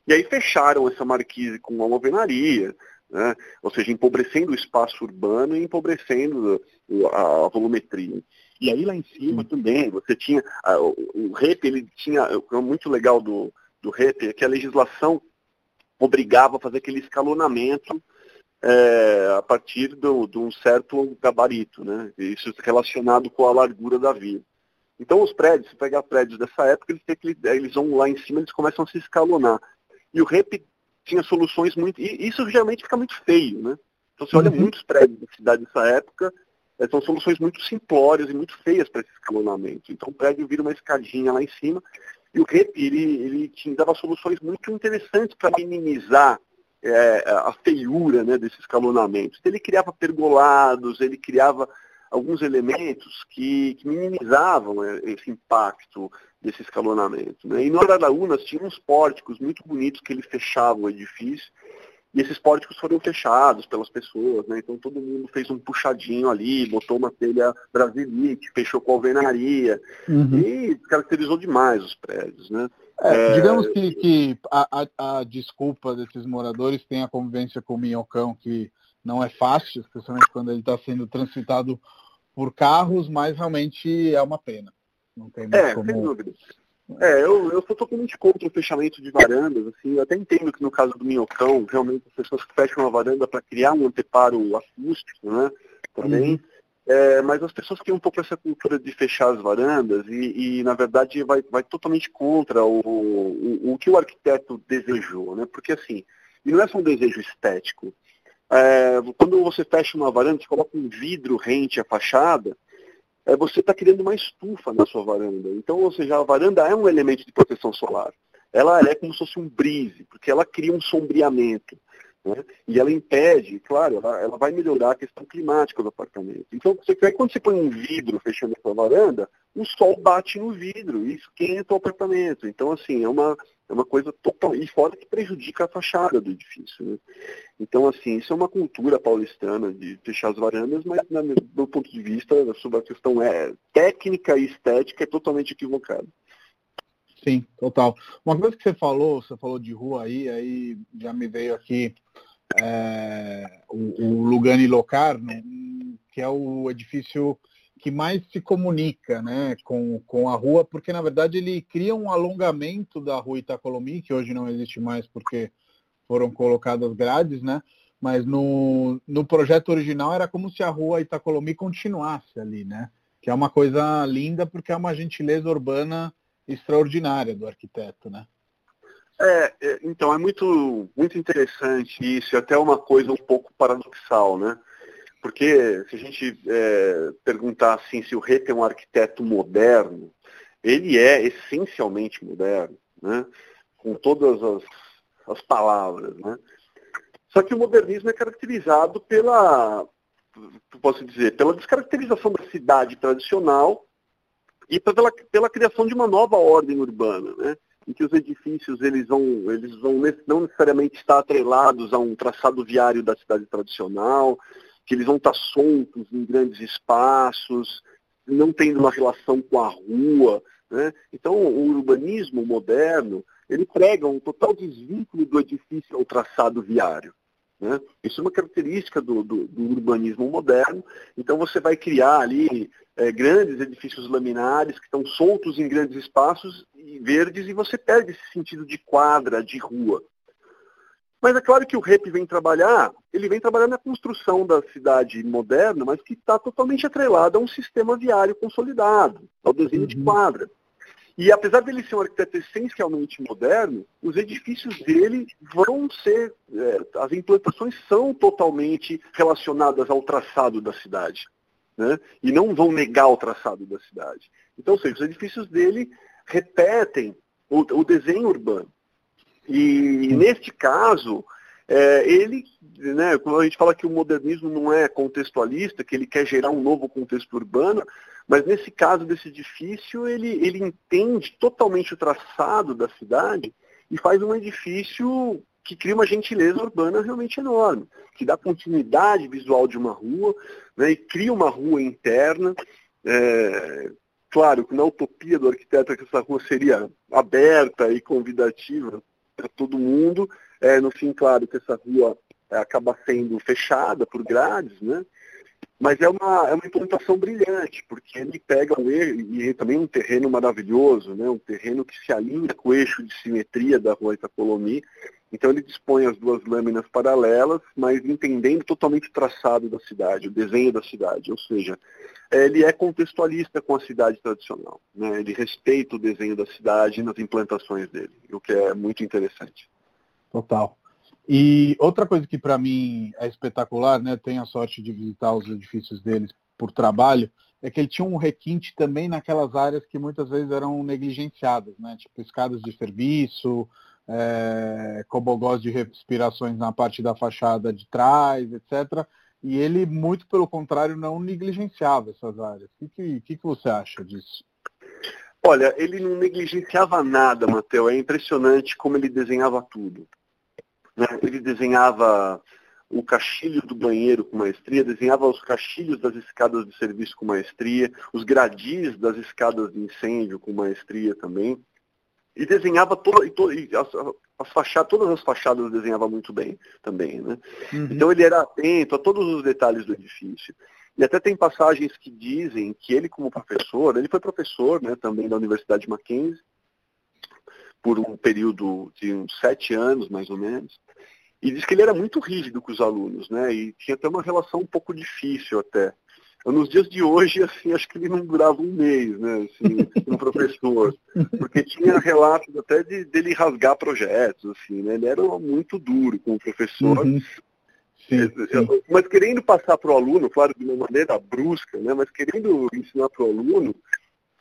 S2: E aí fecharam essa marquise com uma alvenaria, né? ou seja, empobrecendo o espaço urbano e empobrecendo a, a volumetria. E aí lá em cima Sim. também, você tinha, a, o, o REP, ele tinha, o muito legal do, do REP é que a legislação obrigava a fazer aquele escalonamento é, a partir de um certo gabarito, né? Isso relacionado com a largura da via. Então os prédios, se pegar prédios dessa época, eles, que, eles vão lá em cima, eles começam a se escalonar. E o REP tinha soluções muito. E isso geralmente fica muito feio, né? Então você olha uhum. muitos prédios da cidade dessa época, é, são soluções muito simplórias e muito feias para esse escalonamento. Então o prédio vira uma escadinha lá em cima e o REP ele, ele dava soluções muito interessantes para minimizar é, a feiura né, desse escalonamento. Então, ele criava pergolados, ele criava alguns elementos que, que minimizavam né, esse impacto desse escalonamento. Né? E no Araraunas tinha uns pórticos muito bonitos que ele fechava o edifício e esses pórticos foram fechados pelas pessoas, né? Então todo mundo fez um puxadinho ali, botou uma telha brasilite, fechou com alvenaria uhum. e caracterizou demais os prédios, né?
S1: É, é... Digamos que, que a, a, a, desculpa desses moradores tem a convivência com o minhocão, que não é fácil, especialmente quando ele está sendo transitado por carros, mas realmente é uma pena.
S2: Não tem mais é, como... sem dúvida. É, eu, eu sou totalmente contra o fechamento de varandas, assim, eu até entendo que no caso do Minhocão, realmente as pessoas que fecham a varanda para criar um anteparo acústico, né, também, uhum. é, mas as pessoas têm um pouco essa cultura de fechar as varandas e, e na verdade, vai, vai totalmente contra o, o, o, que o arquiteto desejou, né, porque assim, e não é só um desejo estético, é, quando você fecha uma varanda, você coloca um vidro rente à fachada, é, você está criando uma estufa na sua varanda. Então, ou seja, a varanda é um elemento de proteção solar. Ela é como se fosse um brise, porque ela cria um sombreamento. Né? E ela impede, claro, ela, ela, vai melhorar a questão climática do apartamento. Então, você, quando você põe um vidro fechando a sua varanda, o sol bate no vidro e esquenta o apartamento. Então, assim, é uma, é uma coisa total. E fora que prejudica a fachada do edifício. Né? Então, assim, isso é uma cultura paulistana de fechar as varandas, mas do meu ponto de vista, sobre a questão é, técnica e estética é totalmente equivocada.
S1: Sim, total. Uma coisa que você falou, você falou de rua aí, aí já me veio aqui é, o, o Lugani Locarno, que é o edifício que mais se comunica né, com, com a rua, porque na verdade ele cria um alongamento da rua Itacolomi, que hoje não existe mais porque foram colocadas grades, né? Mas no, no projeto original era como se a rua Itacolomi continuasse ali, né? Que é uma coisa linda porque é uma gentileza urbana extraordinária do arquiteto, né?
S2: É, é, então é muito, muito interessante isso, e até uma coisa um pouco paradoxal, né? Porque se a gente é, perguntar assim se o Rep é um arquiteto moderno, ele é essencialmente moderno, né? Com todas as, as palavras, né? Só que o modernismo é caracterizado pela, posso dizer, pela descaracterização da cidade tradicional e pela, pela criação de uma nova ordem urbana, né? em que os edifícios eles vão, eles vão não necessariamente estar atrelados a um traçado viário da cidade tradicional, que eles vão estar soltos em grandes espaços, não tendo uma relação com a rua. Né? Então, o urbanismo moderno, ele prega um total desvínculo do edifício ao traçado viário. Né? Isso é uma característica do, do, do, urbanismo moderno. Então você vai criar ali é, grandes edifícios laminares que estão soltos em grandes espaços e verdes e você perde esse sentido de quadra, de rua. Mas é claro que o REP vem trabalhar, ele vem trabalhar na construção da cidade moderna, mas que está totalmente atrelada a um sistema viário consolidado, ao desenho uhum. de quadra. E apesar dele ser um arquiteto essencialmente moderno, os edifícios dele vão ser, é, as implantações são totalmente relacionadas ao traçado da cidade. Né? E não vão negar o traçado da cidade. Então, ou seja, os edifícios dele repetem o, o desenho urbano. E neste caso, é, ele, né, quando a gente fala que o modernismo não é contextualista, que ele quer gerar um novo contexto urbano, mas nesse caso desse edifício, ele, ele entende totalmente o traçado da cidade e faz um edifício que cria uma gentileza urbana realmente enorme, que dá continuidade visual de uma rua né, e cria uma rua interna. É, claro que na utopia do arquiteto é que essa rua seria aberta e convidativa para todo mundo. É, no fim, claro que essa rua é, acaba sendo fechada por grades, né? Mas é uma, é uma implantação brilhante, porque ele pega eixo, e também um terreno maravilhoso, né? um terreno que se alinha com o eixo de simetria da rua Itacolomi. Então ele dispõe as duas lâminas paralelas, mas entendendo totalmente o traçado da cidade, o desenho da cidade. Ou seja, ele é contextualista com a cidade tradicional. Né? Ele respeita o desenho da cidade nas implantações dele, o que é muito interessante.
S1: Total. E outra coisa que para mim é espetacular, né? Tenho a sorte de visitar os edifícios deles por trabalho, é que ele tinha um requinte também naquelas áreas que muitas vezes eram negligenciadas, né? Tipo escadas de serviço, é, cobogós de respirações na parte da fachada de trás, etc. E ele, muito pelo contrário, não negligenciava essas áreas. O que, que, que você acha disso?
S2: Olha, ele não negligenciava nada, Matheus. É impressionante como ele desenhava tudo. Né? Ele desenhava o caixilho do banheiro com maestria, desenhava os caixilhos das escadas de serviço com maestria, os gradis das escadas de incêndio com maestria também. E desenhava toda, e, as, as fachadas, todas as fachadas desenhava muito bem também. Né? Uhum. Então ele era atento a todos os detalhes do edifício. E até tem passagens que dizem que ele, como professor, ele foi professor né, também da Universidade Mackenzie, por um período de uns sete anos, mais ou menos. E diz que ele era muito rígido com os alunos, né? E tinha até uma relação um pouco difícil até. Nos dias de hoje, assim, acho que ele não durava um mês, né, assim, um professor. Porque tinha relatos até de, dele rasgar projetos, assim, né? Ele era muito duro com o professor. Uhum. Sim, sim. Mas querendo passar para o aluno, claro, de uma maneira brusca, né? mas querendo ensinar para o aluno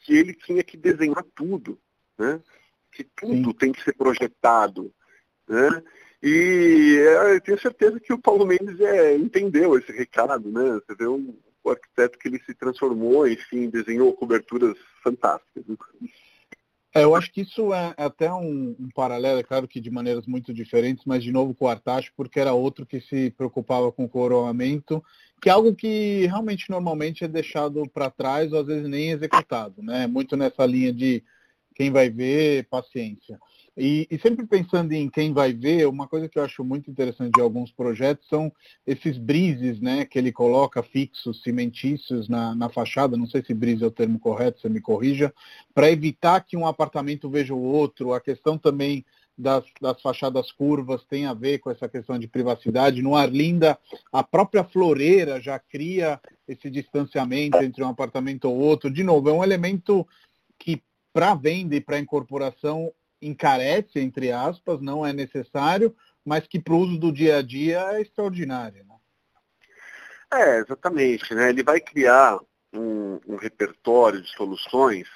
S2: que ele tinha que desenhar tudo, né? que tudo sim. tem que ser projetado. Né? E é, eu tenho certeza que o Paulo Mendes é, entendeu esse recado, né? Você vê um, o arquiteto que ele se transformou, enfim, desenhou coberturas fantásticas.
S1: É, eu acho que isso é até um, um, paralelo, é claro que de maneiras muito diferentes, mas de novo com o Artacho, porque era outro que se preocupava com o coroamento, que é algo que realmente normalmente é deixado para trás ou às vezes nem executado, né? Muito nessa linha de quem vai ver, paciência. E, e, sempre pensando em quem vai ver, uma coisa que eu acho muito interessante de alguns projetos são esses brises, né, que ele coloca fixos, cimentícios na, na fachada, não sei se brise é o termo correto, você me corrija, para evitar que um apartamento veja o outro. A questão também das, das, fachadas curvas tem a ver com essa questão de privacidade. No Arlinda, a própria floreira já cria esse distanciamento entre um apartamento ou outro. De novo, é um elemento que para venda e para incorporação encarece, entre aspas, não é necessário, mas que para o uso do dia a dia é extraordinário. Né?
S2: É, exatamente. Né? Ele vai criar um, um repertório de soluções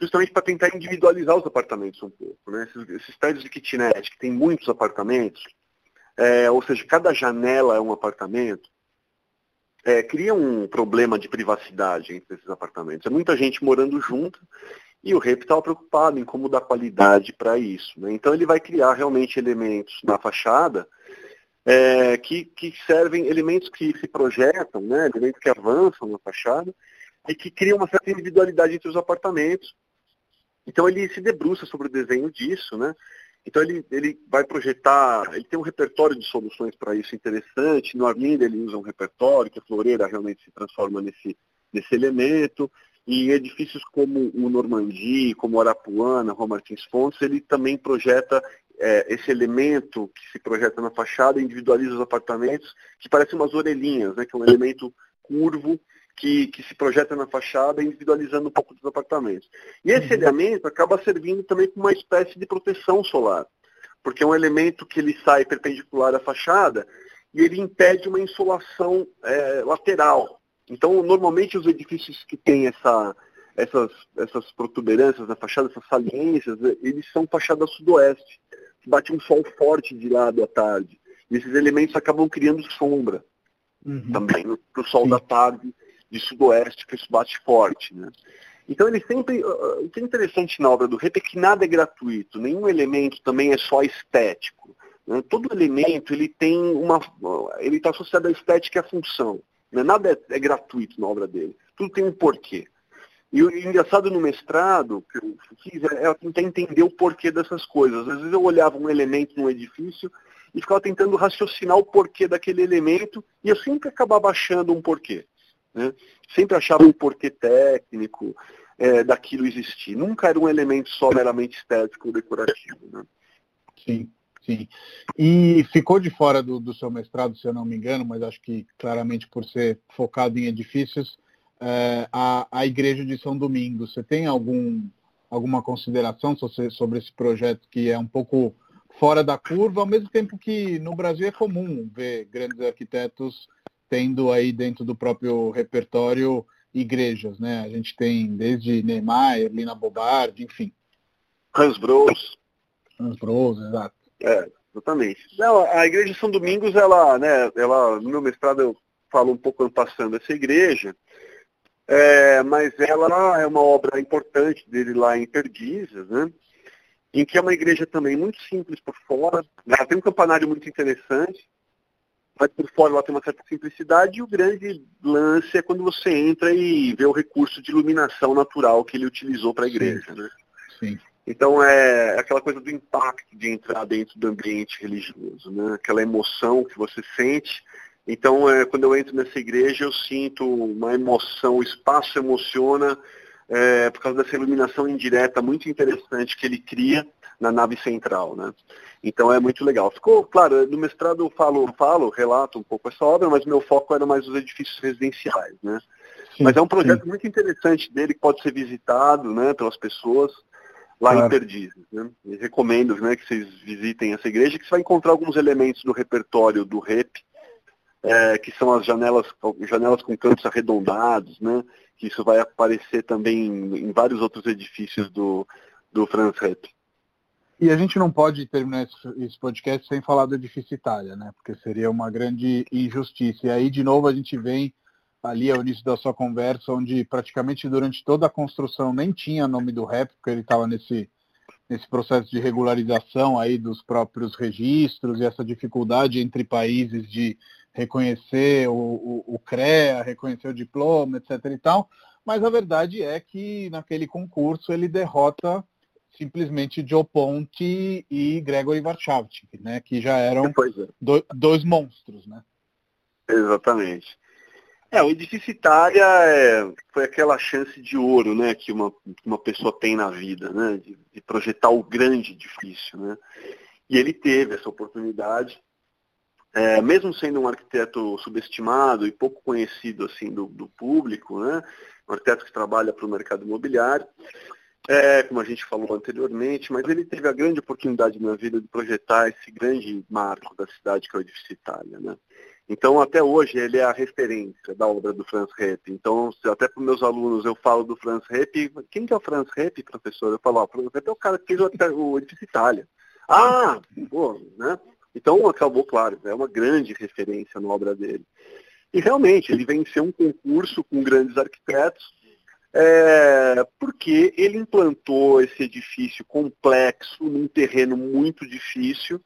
S2: justamente para tentar individualizar os apartamentos um pouco. Né? Esses, esses prédios de kitnet, que tem muitos apartamentos, é, ou seja, cada janela é um apartamento, é, cria um problema de privacidade entre esses apartamentos. É muita gente morando junto e o REP estava preocupado em como dar qualidade para isso. Né? Então ele vai criar realmente elementos na fachada é, que, que, servem, elementos que se projetam, né? elementos que avançam na fachada e que criam uma certa individualidade entre os apartamentos. Então ele se debruça sobre o desenho disso, né? Então ele, ele vai projetar, ele tem um repertório de soluções para isso interessante. No Arlinda ele usa um repertório, que a floreira realmente se transforma nesse, nesse elemento. E em edifícios como o Normandie, como o Arapuana, Rua Martins Fontes, ele também projeta é, esse elemento que se projeta na fachada, individualiza os apartamentos, que parece umas orelhinhas, né, que é um elemento curvo que, que, se projeta na fachada, individualizando um pouco dos apartamentos. E esse uhum. elemento acaba servindo também como uma espécie de proteção solar, porque é um elemento que ele sai perpendicular à fachada e ele impede uma insolação é, lateral, então, normalmente os edifícios que têm essa, essas, essas protuberâncias na fachada, essas saliências, eles são fachada sudoeste, bate um sol forte de lado à tarde. E esses elementos acabam criando sombra uhum. também para o sol Sim. da tarde de sudoeste, que isso bate forte. Né? Então ele sempre. O que é interessante na obra do Rep é que nada é gratuito, nenhum elemento também é só estético. Né? Todo elemento ele tem uma. ele está associado à estética e à função. Né? Nada é, é, gratuito na obra dele. Tudo tem um porquê. E o engraçado no mestrado, que eu fiz, é, é tentar entender o porquê dessas coisas. Às vezes eu olhava um elemento num edifício e ficava tentando raciocinar o porquê daquele elemento, e eu sempre acabava achando um porquê. Né? Sempre achava um porquê técnico é, daquilo existir. Nunca era um elemento só meramente estético ou decorativo. Né?
S1: Sim. Sim. E ficou de fora do, do, seu mestrado, se eu não me engano, mas acho que claramente por ser focado em edifícios, é, a, a Igreja de São Domingos. Você tem algum, alguma consideração sobre, sobre esse projeto que é um pouco fora da curva, ao mesmo tempo que no Brasil é comum ver grandes arquitetos tendo aí dentro do próprio repertório igrejas, né? A gente tem desde Neymar, Lina Bobardi, enfim.
S2: Hans Bros.
S1: Hans Bros, exato.
S2: É, exatamente. Não, a igreja de São Domingos, ela, né, ela, no meu mestrado eu falo um pouco passando essa igreja, é, mas ela é uma obra importante dele lá em Perdizes, né? Em que é uma igreja também muito simples por fora, né, ela tem um campanário muito interessante, mas por fora ela tem uma certa simplicidade e o grande lance é quando você entra e vê o recurso de iluminação natural que ele utilizou para a igreja, Sim. né? Sim. Então é aquela coisa do impacto de entrar dentro do ambiente religioso, né? aquela emoção que você sente. Então, é, quando eu entro nessa igreja, eu sinto uma emoção, o espaço emociona é, por causa dessa iluminação indireta muito interessante que ele cria na nave central. Né? Então é muito legal. Ficou, claro, no mestrado eu falo, falo, relato um pouco essa obra, mas meu foco era mais os edifícios residenciais. Né? Sim, mas é um projeto sim. muito interessante dele que pode ser visitado né, pelas pessoas lá claro. em Perdizes. Né? recomendo né, que vocês visitem essa igreja, que você vai encontrar alguns elementos do repertório do REP é, que são as janelas, janelas com cantos arredondados, né? Que isso vai aparecer também em, em vários outros edifícios do, do Franz Repp.
S1: E a gente não pode terminar esse, esse, podcast sem falar do edifício Itália, né? Porque seria uma grande injustiça. E aí, de novo, a gente vem ali ao início da sua conversa, onde praticamente durante toda a construção nem tinha nome do rap, porque ele estava nesse, nesse processo de regularização aí dos próprios registros e essa dificuldade entre países de reconhecer o, o, o CREA, reconhecer o diploma, etc. e tal. Mas a verdade é que naquele concurso ele derrota simplesmente Joe Ponte e Gregory Warchavchik, né, que já eram é. do, dois monstros, né?
S2: Exatamente. É, o edifício Itália é, foi aquela chance de ouro, né, que uma, que uma pessoa tem na vida, né, de, de projetar o grande edifício, né. E ele teve essa oportunidade é, mesmo sendo um arquiteto subestimado e pouco conhecido assim do, do público, né, um arquiteto que trabalha para o mercado imobiliário, é, como a gente falou anteriormente, mas ele teve a grande oportunidade na vida de projetar esse grande marco da cidade que é o edifício Itália. Né? Então, até hoje, ele é a referência da obra do Franz Repp. Então, até para os meus alunos eu falo do Franz Repp, quem que é o Franz Repp, professor? Eu falo, ó, Franz Repp é o cara que fez o, o edifício Itália. Ah, pô, né? Então acabou, claro, é uma grande referência na obra dele. E realmente, ele venceu um concurso com grandes arquitetos, é, porque ele implantou esse edifício complexo num terreno muito difícil,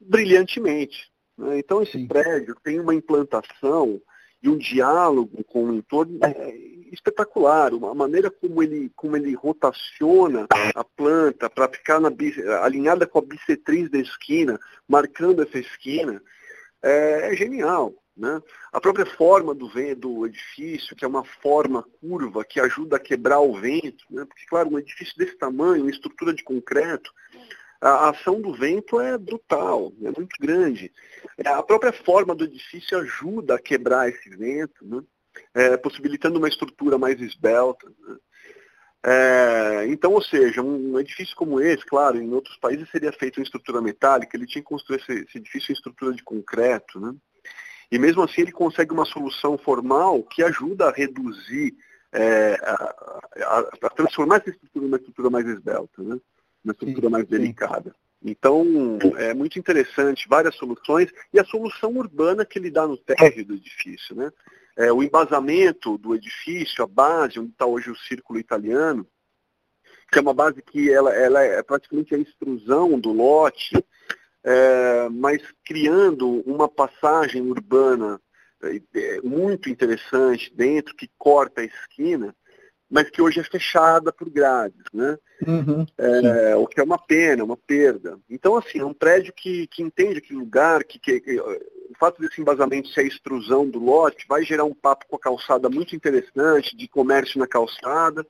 S2: brilhantemente. Né? Então esse Sim. prédio tem uma implantação e um diálogo com o entorno é, espetacular. Uma maneira como ele, como ele rotaciona a planta para ficar na, alinhada com a bissetriz da esquina, marcando essa esquina, é, é genial. Né? A própria forma do, do edifício, que é uma forma curva que ajuda a quebrar o vento, né? porque, claro, um edifício desse tamanho, uma estrutura de concreto, a ação do vento é brutal, é muito grande. É, a própria forma do edifício ajuda a quebrar esse vento. Né? é, possibilitando uma estrutura mais esbelta. Né? É, então, ou seja, um edifício como esse, claro, em outros países seria feito em estrutura metálica, ele tinha que construir esse, esse edifício em estrutura de concreto, né? E mesmo assim ele consegue uma solução formal que ajuda a reduzir, é, a, a, a, transformar essa estrutura numa estrutura mais esbelta, né? Uma estrutura sim, mais delicada. Sim. Então, é muito interessante, várias soluções, e a solução urbana que ele dá no térreo do edifício. Né? é, o embasamento do edifício, a base onde está hoje o círculo italiano, que é uma base que ela, ela é praticamente a extrusão do lote, é, mas criando uma passagem urbana é, é muito interessante dentro, que corta a esquina, mas que hoje é fechada por grades, né? Uhum, é, o que é uma pena, uma perda. Então, assim, é um prédio que, que entende aquele lugar, que, que, que o fato desse embasamento ser a extrusão do lote vai gerar um papo com a calçada muito interessante, de comércio na calçada,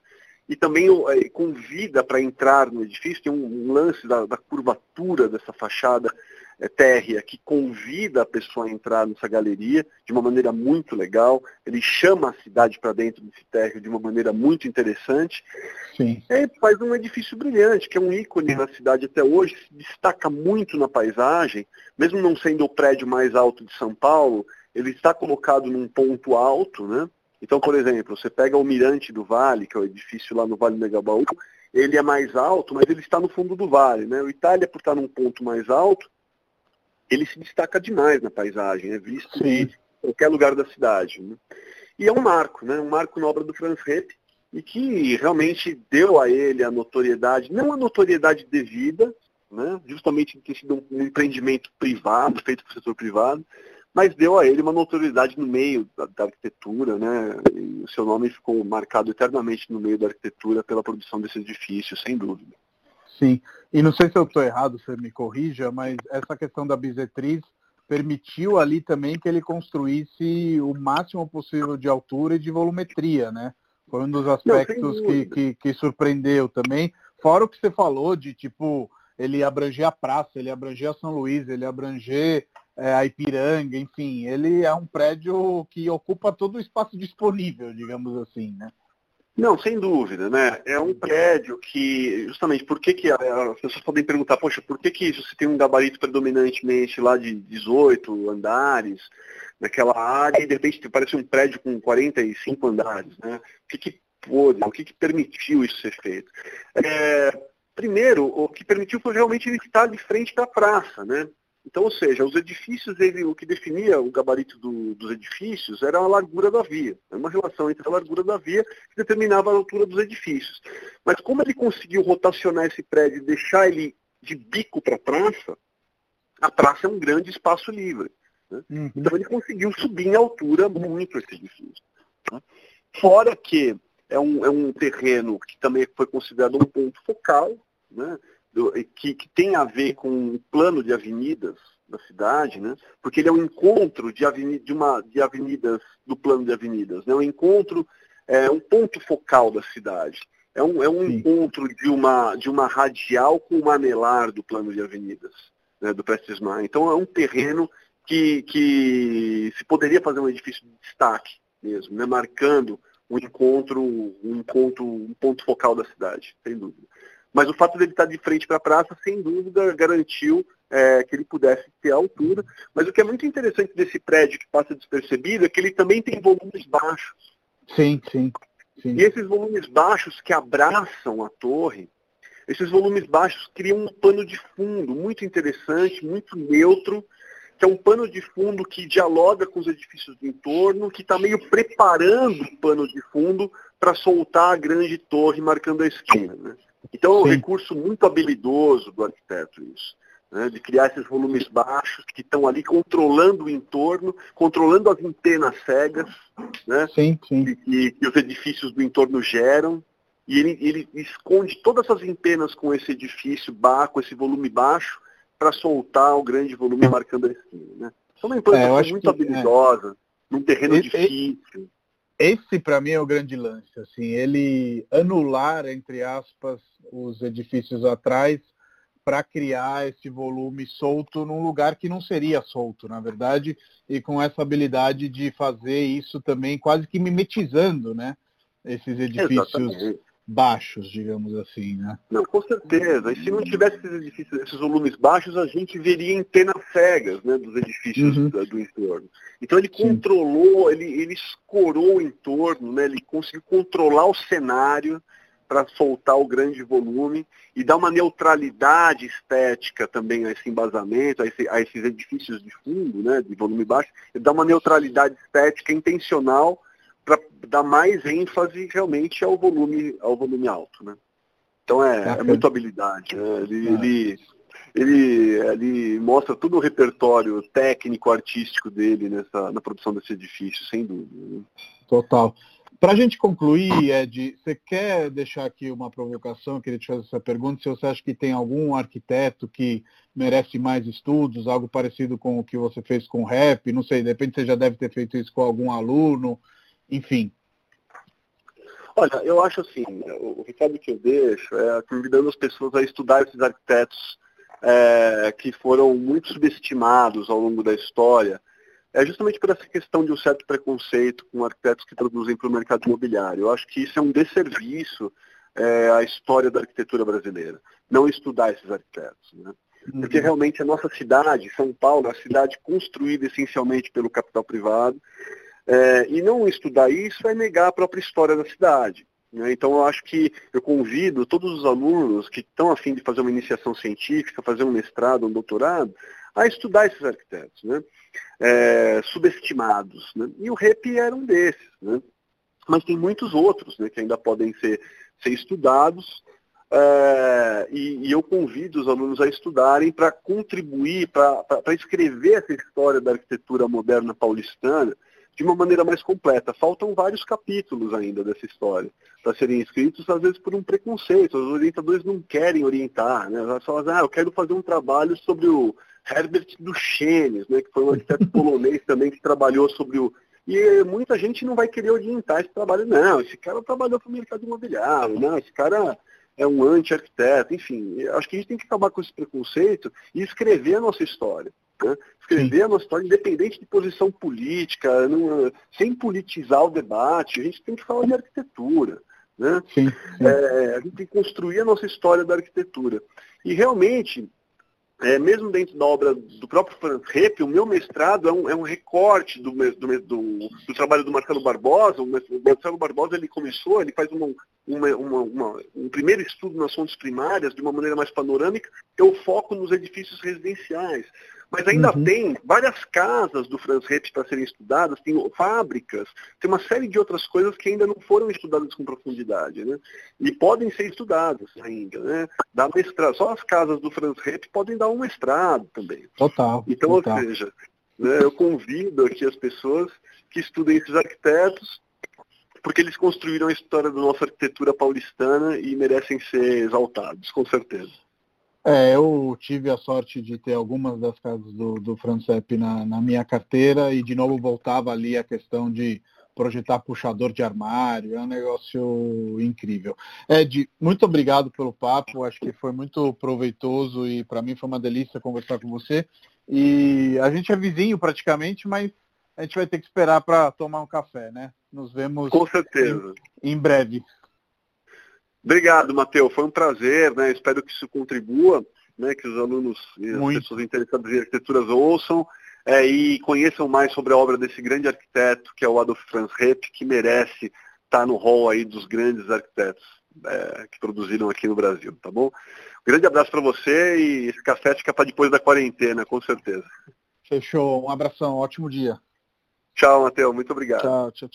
S2: e também é, convida para entrar no edifício, tem um, um lance da, da, curvatura dessa fachada é, térrea que convida a pessoa a entrar nessa galeria de uma maneira muito legal, ele chama a cidade para dentro desse térreo de uma maneira muito interessante, Sim. e faz um edifício brilhante, que é um ícone na cidade até hoje, se destaca muito na paisagem, mesmo não sendo o prédio mais alto de São Paulo, ele está colocado num ponto alto, né? Então, por exemplo, você pega o Mirante do Vale, que é o edifício lá no Vale do Negabaú, ele é mais alto, mas ele está no fundo do vale. Né? O Itália, por estar num ponto mais alto, ele se destaca demais na paisagem, é visto Sim. em qualquer lugar da cidade. Né? E é um marco, né? um marco na obra do Franz Repp, e que realmente deu a ele a notoriedade, não a notoriedade devida, né? justamente ter sido um empreendimento privado, feito por setor privado, mas deu a ele uma notoriedade no meio da, da arquitetura, né? E o seu nome ficou marcado eternamente no meio da arquitetura pela produção desse edifício, sem dúvida.
S1: Sim, e não sei se eu estou errado, você me corrija, mas essa questão da bisetriz permitiu ali também que ele construísse o máximo possível de altura e de volumetria, né? Foi um dos aspectos não, que, que, que surpreendeu também. Fora o que você falou de, tipo, ele abranger a praça, ele abranger a São Luís, ele abranger é, a Ipiranga, enfim, ele é um prédio que ocupa todo o espaço disponível, digamos assim, né?
S2: Não, sem dúvida, né? É um prédio que, justamente, por que, que as pessoas podem perguntar, poxa, por que, que você tem um gabarito predominantemente lá de 18 andares naquela área e de repente parece um prédio com 45 andares, né? O que, que pôde, o que, que permitiu isso ser feito? É, primeiro, o que permitiu foi realmente ele estar de frente da praça, né? Então, ou seja, os edifícios, ele, o que definia o gabarito do, dos edifícios era a largura da via. Era uma relação entre a largura da via que determinava a altura dos edifícios. Mas como ele conseguiu rotacionar esse prédio e deixar ele de bico para a praça, a praça é um grande espaço livre. Né? Uhum. Então ele conseguiu subir em altura muito esse edifício. Né? Fora que é um, é um terreno que também foi considerado um ponto focal, né? Do, que, que, tem a ver com o plano de avenidas da cidade, né? porque ele é um encontro de, avenida, de, uma, de avenidas, do plano de avenidas, né? um encontro, é um ponto focal da cidade. É um, é um encontro de uma, de uma radial com uma anelar do plano de avenidas, né? do Prestes Mar. Então é um terreno que, que se poderia fazer um edifício de destaque mesmo, né? marcando um encontro, um encontro, um ponto focal da cidade, sem dúvida. Mas o fato dele estar de frente para a praça, sem dúvida, garantiu é, que ele pudesse ter altura. Mas o que é muito interessante desse prédio que passa despercebido é que ele também tem volumes baixos.
S1: Sim, sim. sim.
S2: E esses volumes baixos que abraçam a torre, esses volumes baixos criam um pano de fundo muito interessante, muito neutro, que é um pano de fundo que dialoga com os edifícios do entorno, que está meio preparando o pano de fundo para soltar a grande torre marcando a esquina. Né? Então é um Sim. recurso muito habilidoso do arquiteto isso. Né, de criar esses volumes baixos que estão ali controlando o entorno, controlando as antenas cegas né,
S1: sim, sim.
S2: Que, que, os edifícios do entorno geram. E ele, ele esconde todas essas antenas com esse edifício baixo, com esse volume baixo, para soltar o grande volume marcando a esquina. Né? Então é uma implantação é, muito que, é. habilidosa, é. num terreno e, difícil
S1: esse para mim é o grande lance, assim, ele anular entre aspas os edifícios atrás para criar esse volume solto num lugar que não seria solto, na verdade, e com essa habilidade de fazer isso também quase que mimetizando, né, esses edifícios Exatamente baixos, digamos assim, né?
S2: Não, com certeza. E se não tivesse esses edifícios, esses volumes baixos, a gente veria antenas cegas né, dos edifícios uhum. do, do entorno. Então ele Sim. controlou, ele, ele escorou o entorno, né, ele conseguiu controlar o cenário para soltar o grande volume e dar uma neutralidade estética também a esse embasamento, a, esse, a esses edifícios de fundo, né, de volume baixo, e dar uma neutralidade estética intencional para dar mais ênfase realmente ao volume, ao volume alto. Né? Então é, é muito habilidade. Né? Ele, é. ele, ele, ele, mostra todo o repertório técnico, artístico dele nessa, na produção desse edifício, sem dúvida. Né?
S1: Total. Para a gente concluir, Ed, você quer deixar aqui uma provocação? Eu queria te fazer essa pergunta. Se você acha que tem algum arquiteto que merece mais estudos, algo parecido com o que você fez com o rap, não sei, de repente você já deve ter feito isso com algum aluno, enfim.
S2: Olha, eu acho assim, o recado que eu deixo é convidando as pessoas a estudar esses arquitetos é, que foram muito subestimados ao longo da história, é justamente por essa questão de um certo preconceito com arquitetos que produzem para o mercado imobiliário. Eu acho que isso é um desserviço é, à história da arquitetura brasileira, não estudar esses arquitetos. Né? Porque uhum. realmente a nossa cidade, São Paulo, é uma cidade construída essencialmente pelo capital privado, é, e não estudar isso é negar a própria história da cidade. Né? Então eu acho que eu convido todos os alunos que estão afim de fazer uma iniciação científica, fazer um mestrado, um doutorado, a estudar esses arquitetos, né? É, subestimados. Né? E o REP era um desses. Né? Mas tem muitos outros né, que ainda podem ser, ser estudados. É, e, e, eu convido os alunos a estudarem para contribuir, para escrever essa história da arquitetura moderna paulistana, de uma maneira mais completa. Faltam vários capítulos ainda dessa história para serem escritos, às vezes por um preconceito. Os orientadores não querem orientar, né? Elas falam, ah, eu quero fazer um trabalho sobre o Herbert Duchenes, né, que foi um arquiteto [laughs] polonês também que trabalhou sobre o. E muita gente não vai querer orientar esse trabalho, não. Esse cara trabalhou para o mercado imobiliário, não, esse cara é um anti-arquiteto, enfim. Acho que a gente tem que acabar com esse preconceito e escrever a nossa história. Né? Escrever Sim. a nossa história, independente de posição política, não, sem politizar o debate, a gente tem que falar de arquitetura. Né? Sim, sim. É, a gente tem que construir a nossa história da arquitetura. E realmente, é, mesmo dentro da obra do próprio Franz Repp, o meu mestrado é um, é um recorte do, do, do, do, trabalho do Marcelo Barbosa. O Marcelo Barbosa ele começou, ele faz uma, uma, uma, um primeiro estudo nas fontes primárias de uma maneira mais panorâmica, eu foco nos edifícios residenciais. Mas ainda uhum. tem várias casas do Franz Repp para serem estudadas, tem fábricas, tem uma série de outras coisas que ainda não foram estudadas com profundidade, né? E podem ser estudadas ainda, né? Dá mestrado. Só as casas do Franz Repp podem dar um mestrado também.
S1: Total.
S2: Então,
S1: total.
S2: ou seja, né, eu convido aqui as pessoas que estudem esses arquitetos, porque eles construíram a história da nossa arquitetura paulistana e merecem ser exaltados, com certeza.
S1: É, eu tive a sorte de ter algumas das casas do, do Francep na, na minha carteira e de novo voltava ali a questão de projetar puxador de armário, é um negócio incrível. Ed, muito obrigado pelo papo, acho que foi muito proveitoso e para mim foi uma delícia conversar com você. E a gente é vizinho praticamente, mas a gente vai ter que esperar para tomar um café, né? Nos vemos
S2: com certeza
S1: em, em breve.
S2: Obrigado, Matheus. Foi um prazer, né? Espero que isso contribua, né? Que os alunos e as Muito. pessoas interessadas em arquiteturas ouçam é, e conheçam mais sobre a obra desse grande arquiteto, que é o Adolf Franz Repp, que merece estar no hall aí dos grandes arquitetos é, que produziram aqui no Brasil, tá bom? Um grande abraço para você e esse café fica para depois da quarentena, com certeza.
S1: Fechou. Um abração. Ótimo dia.
S2: Tchau, Matheus. Muito obrigado.
S1: Tchau, tchau, tchau.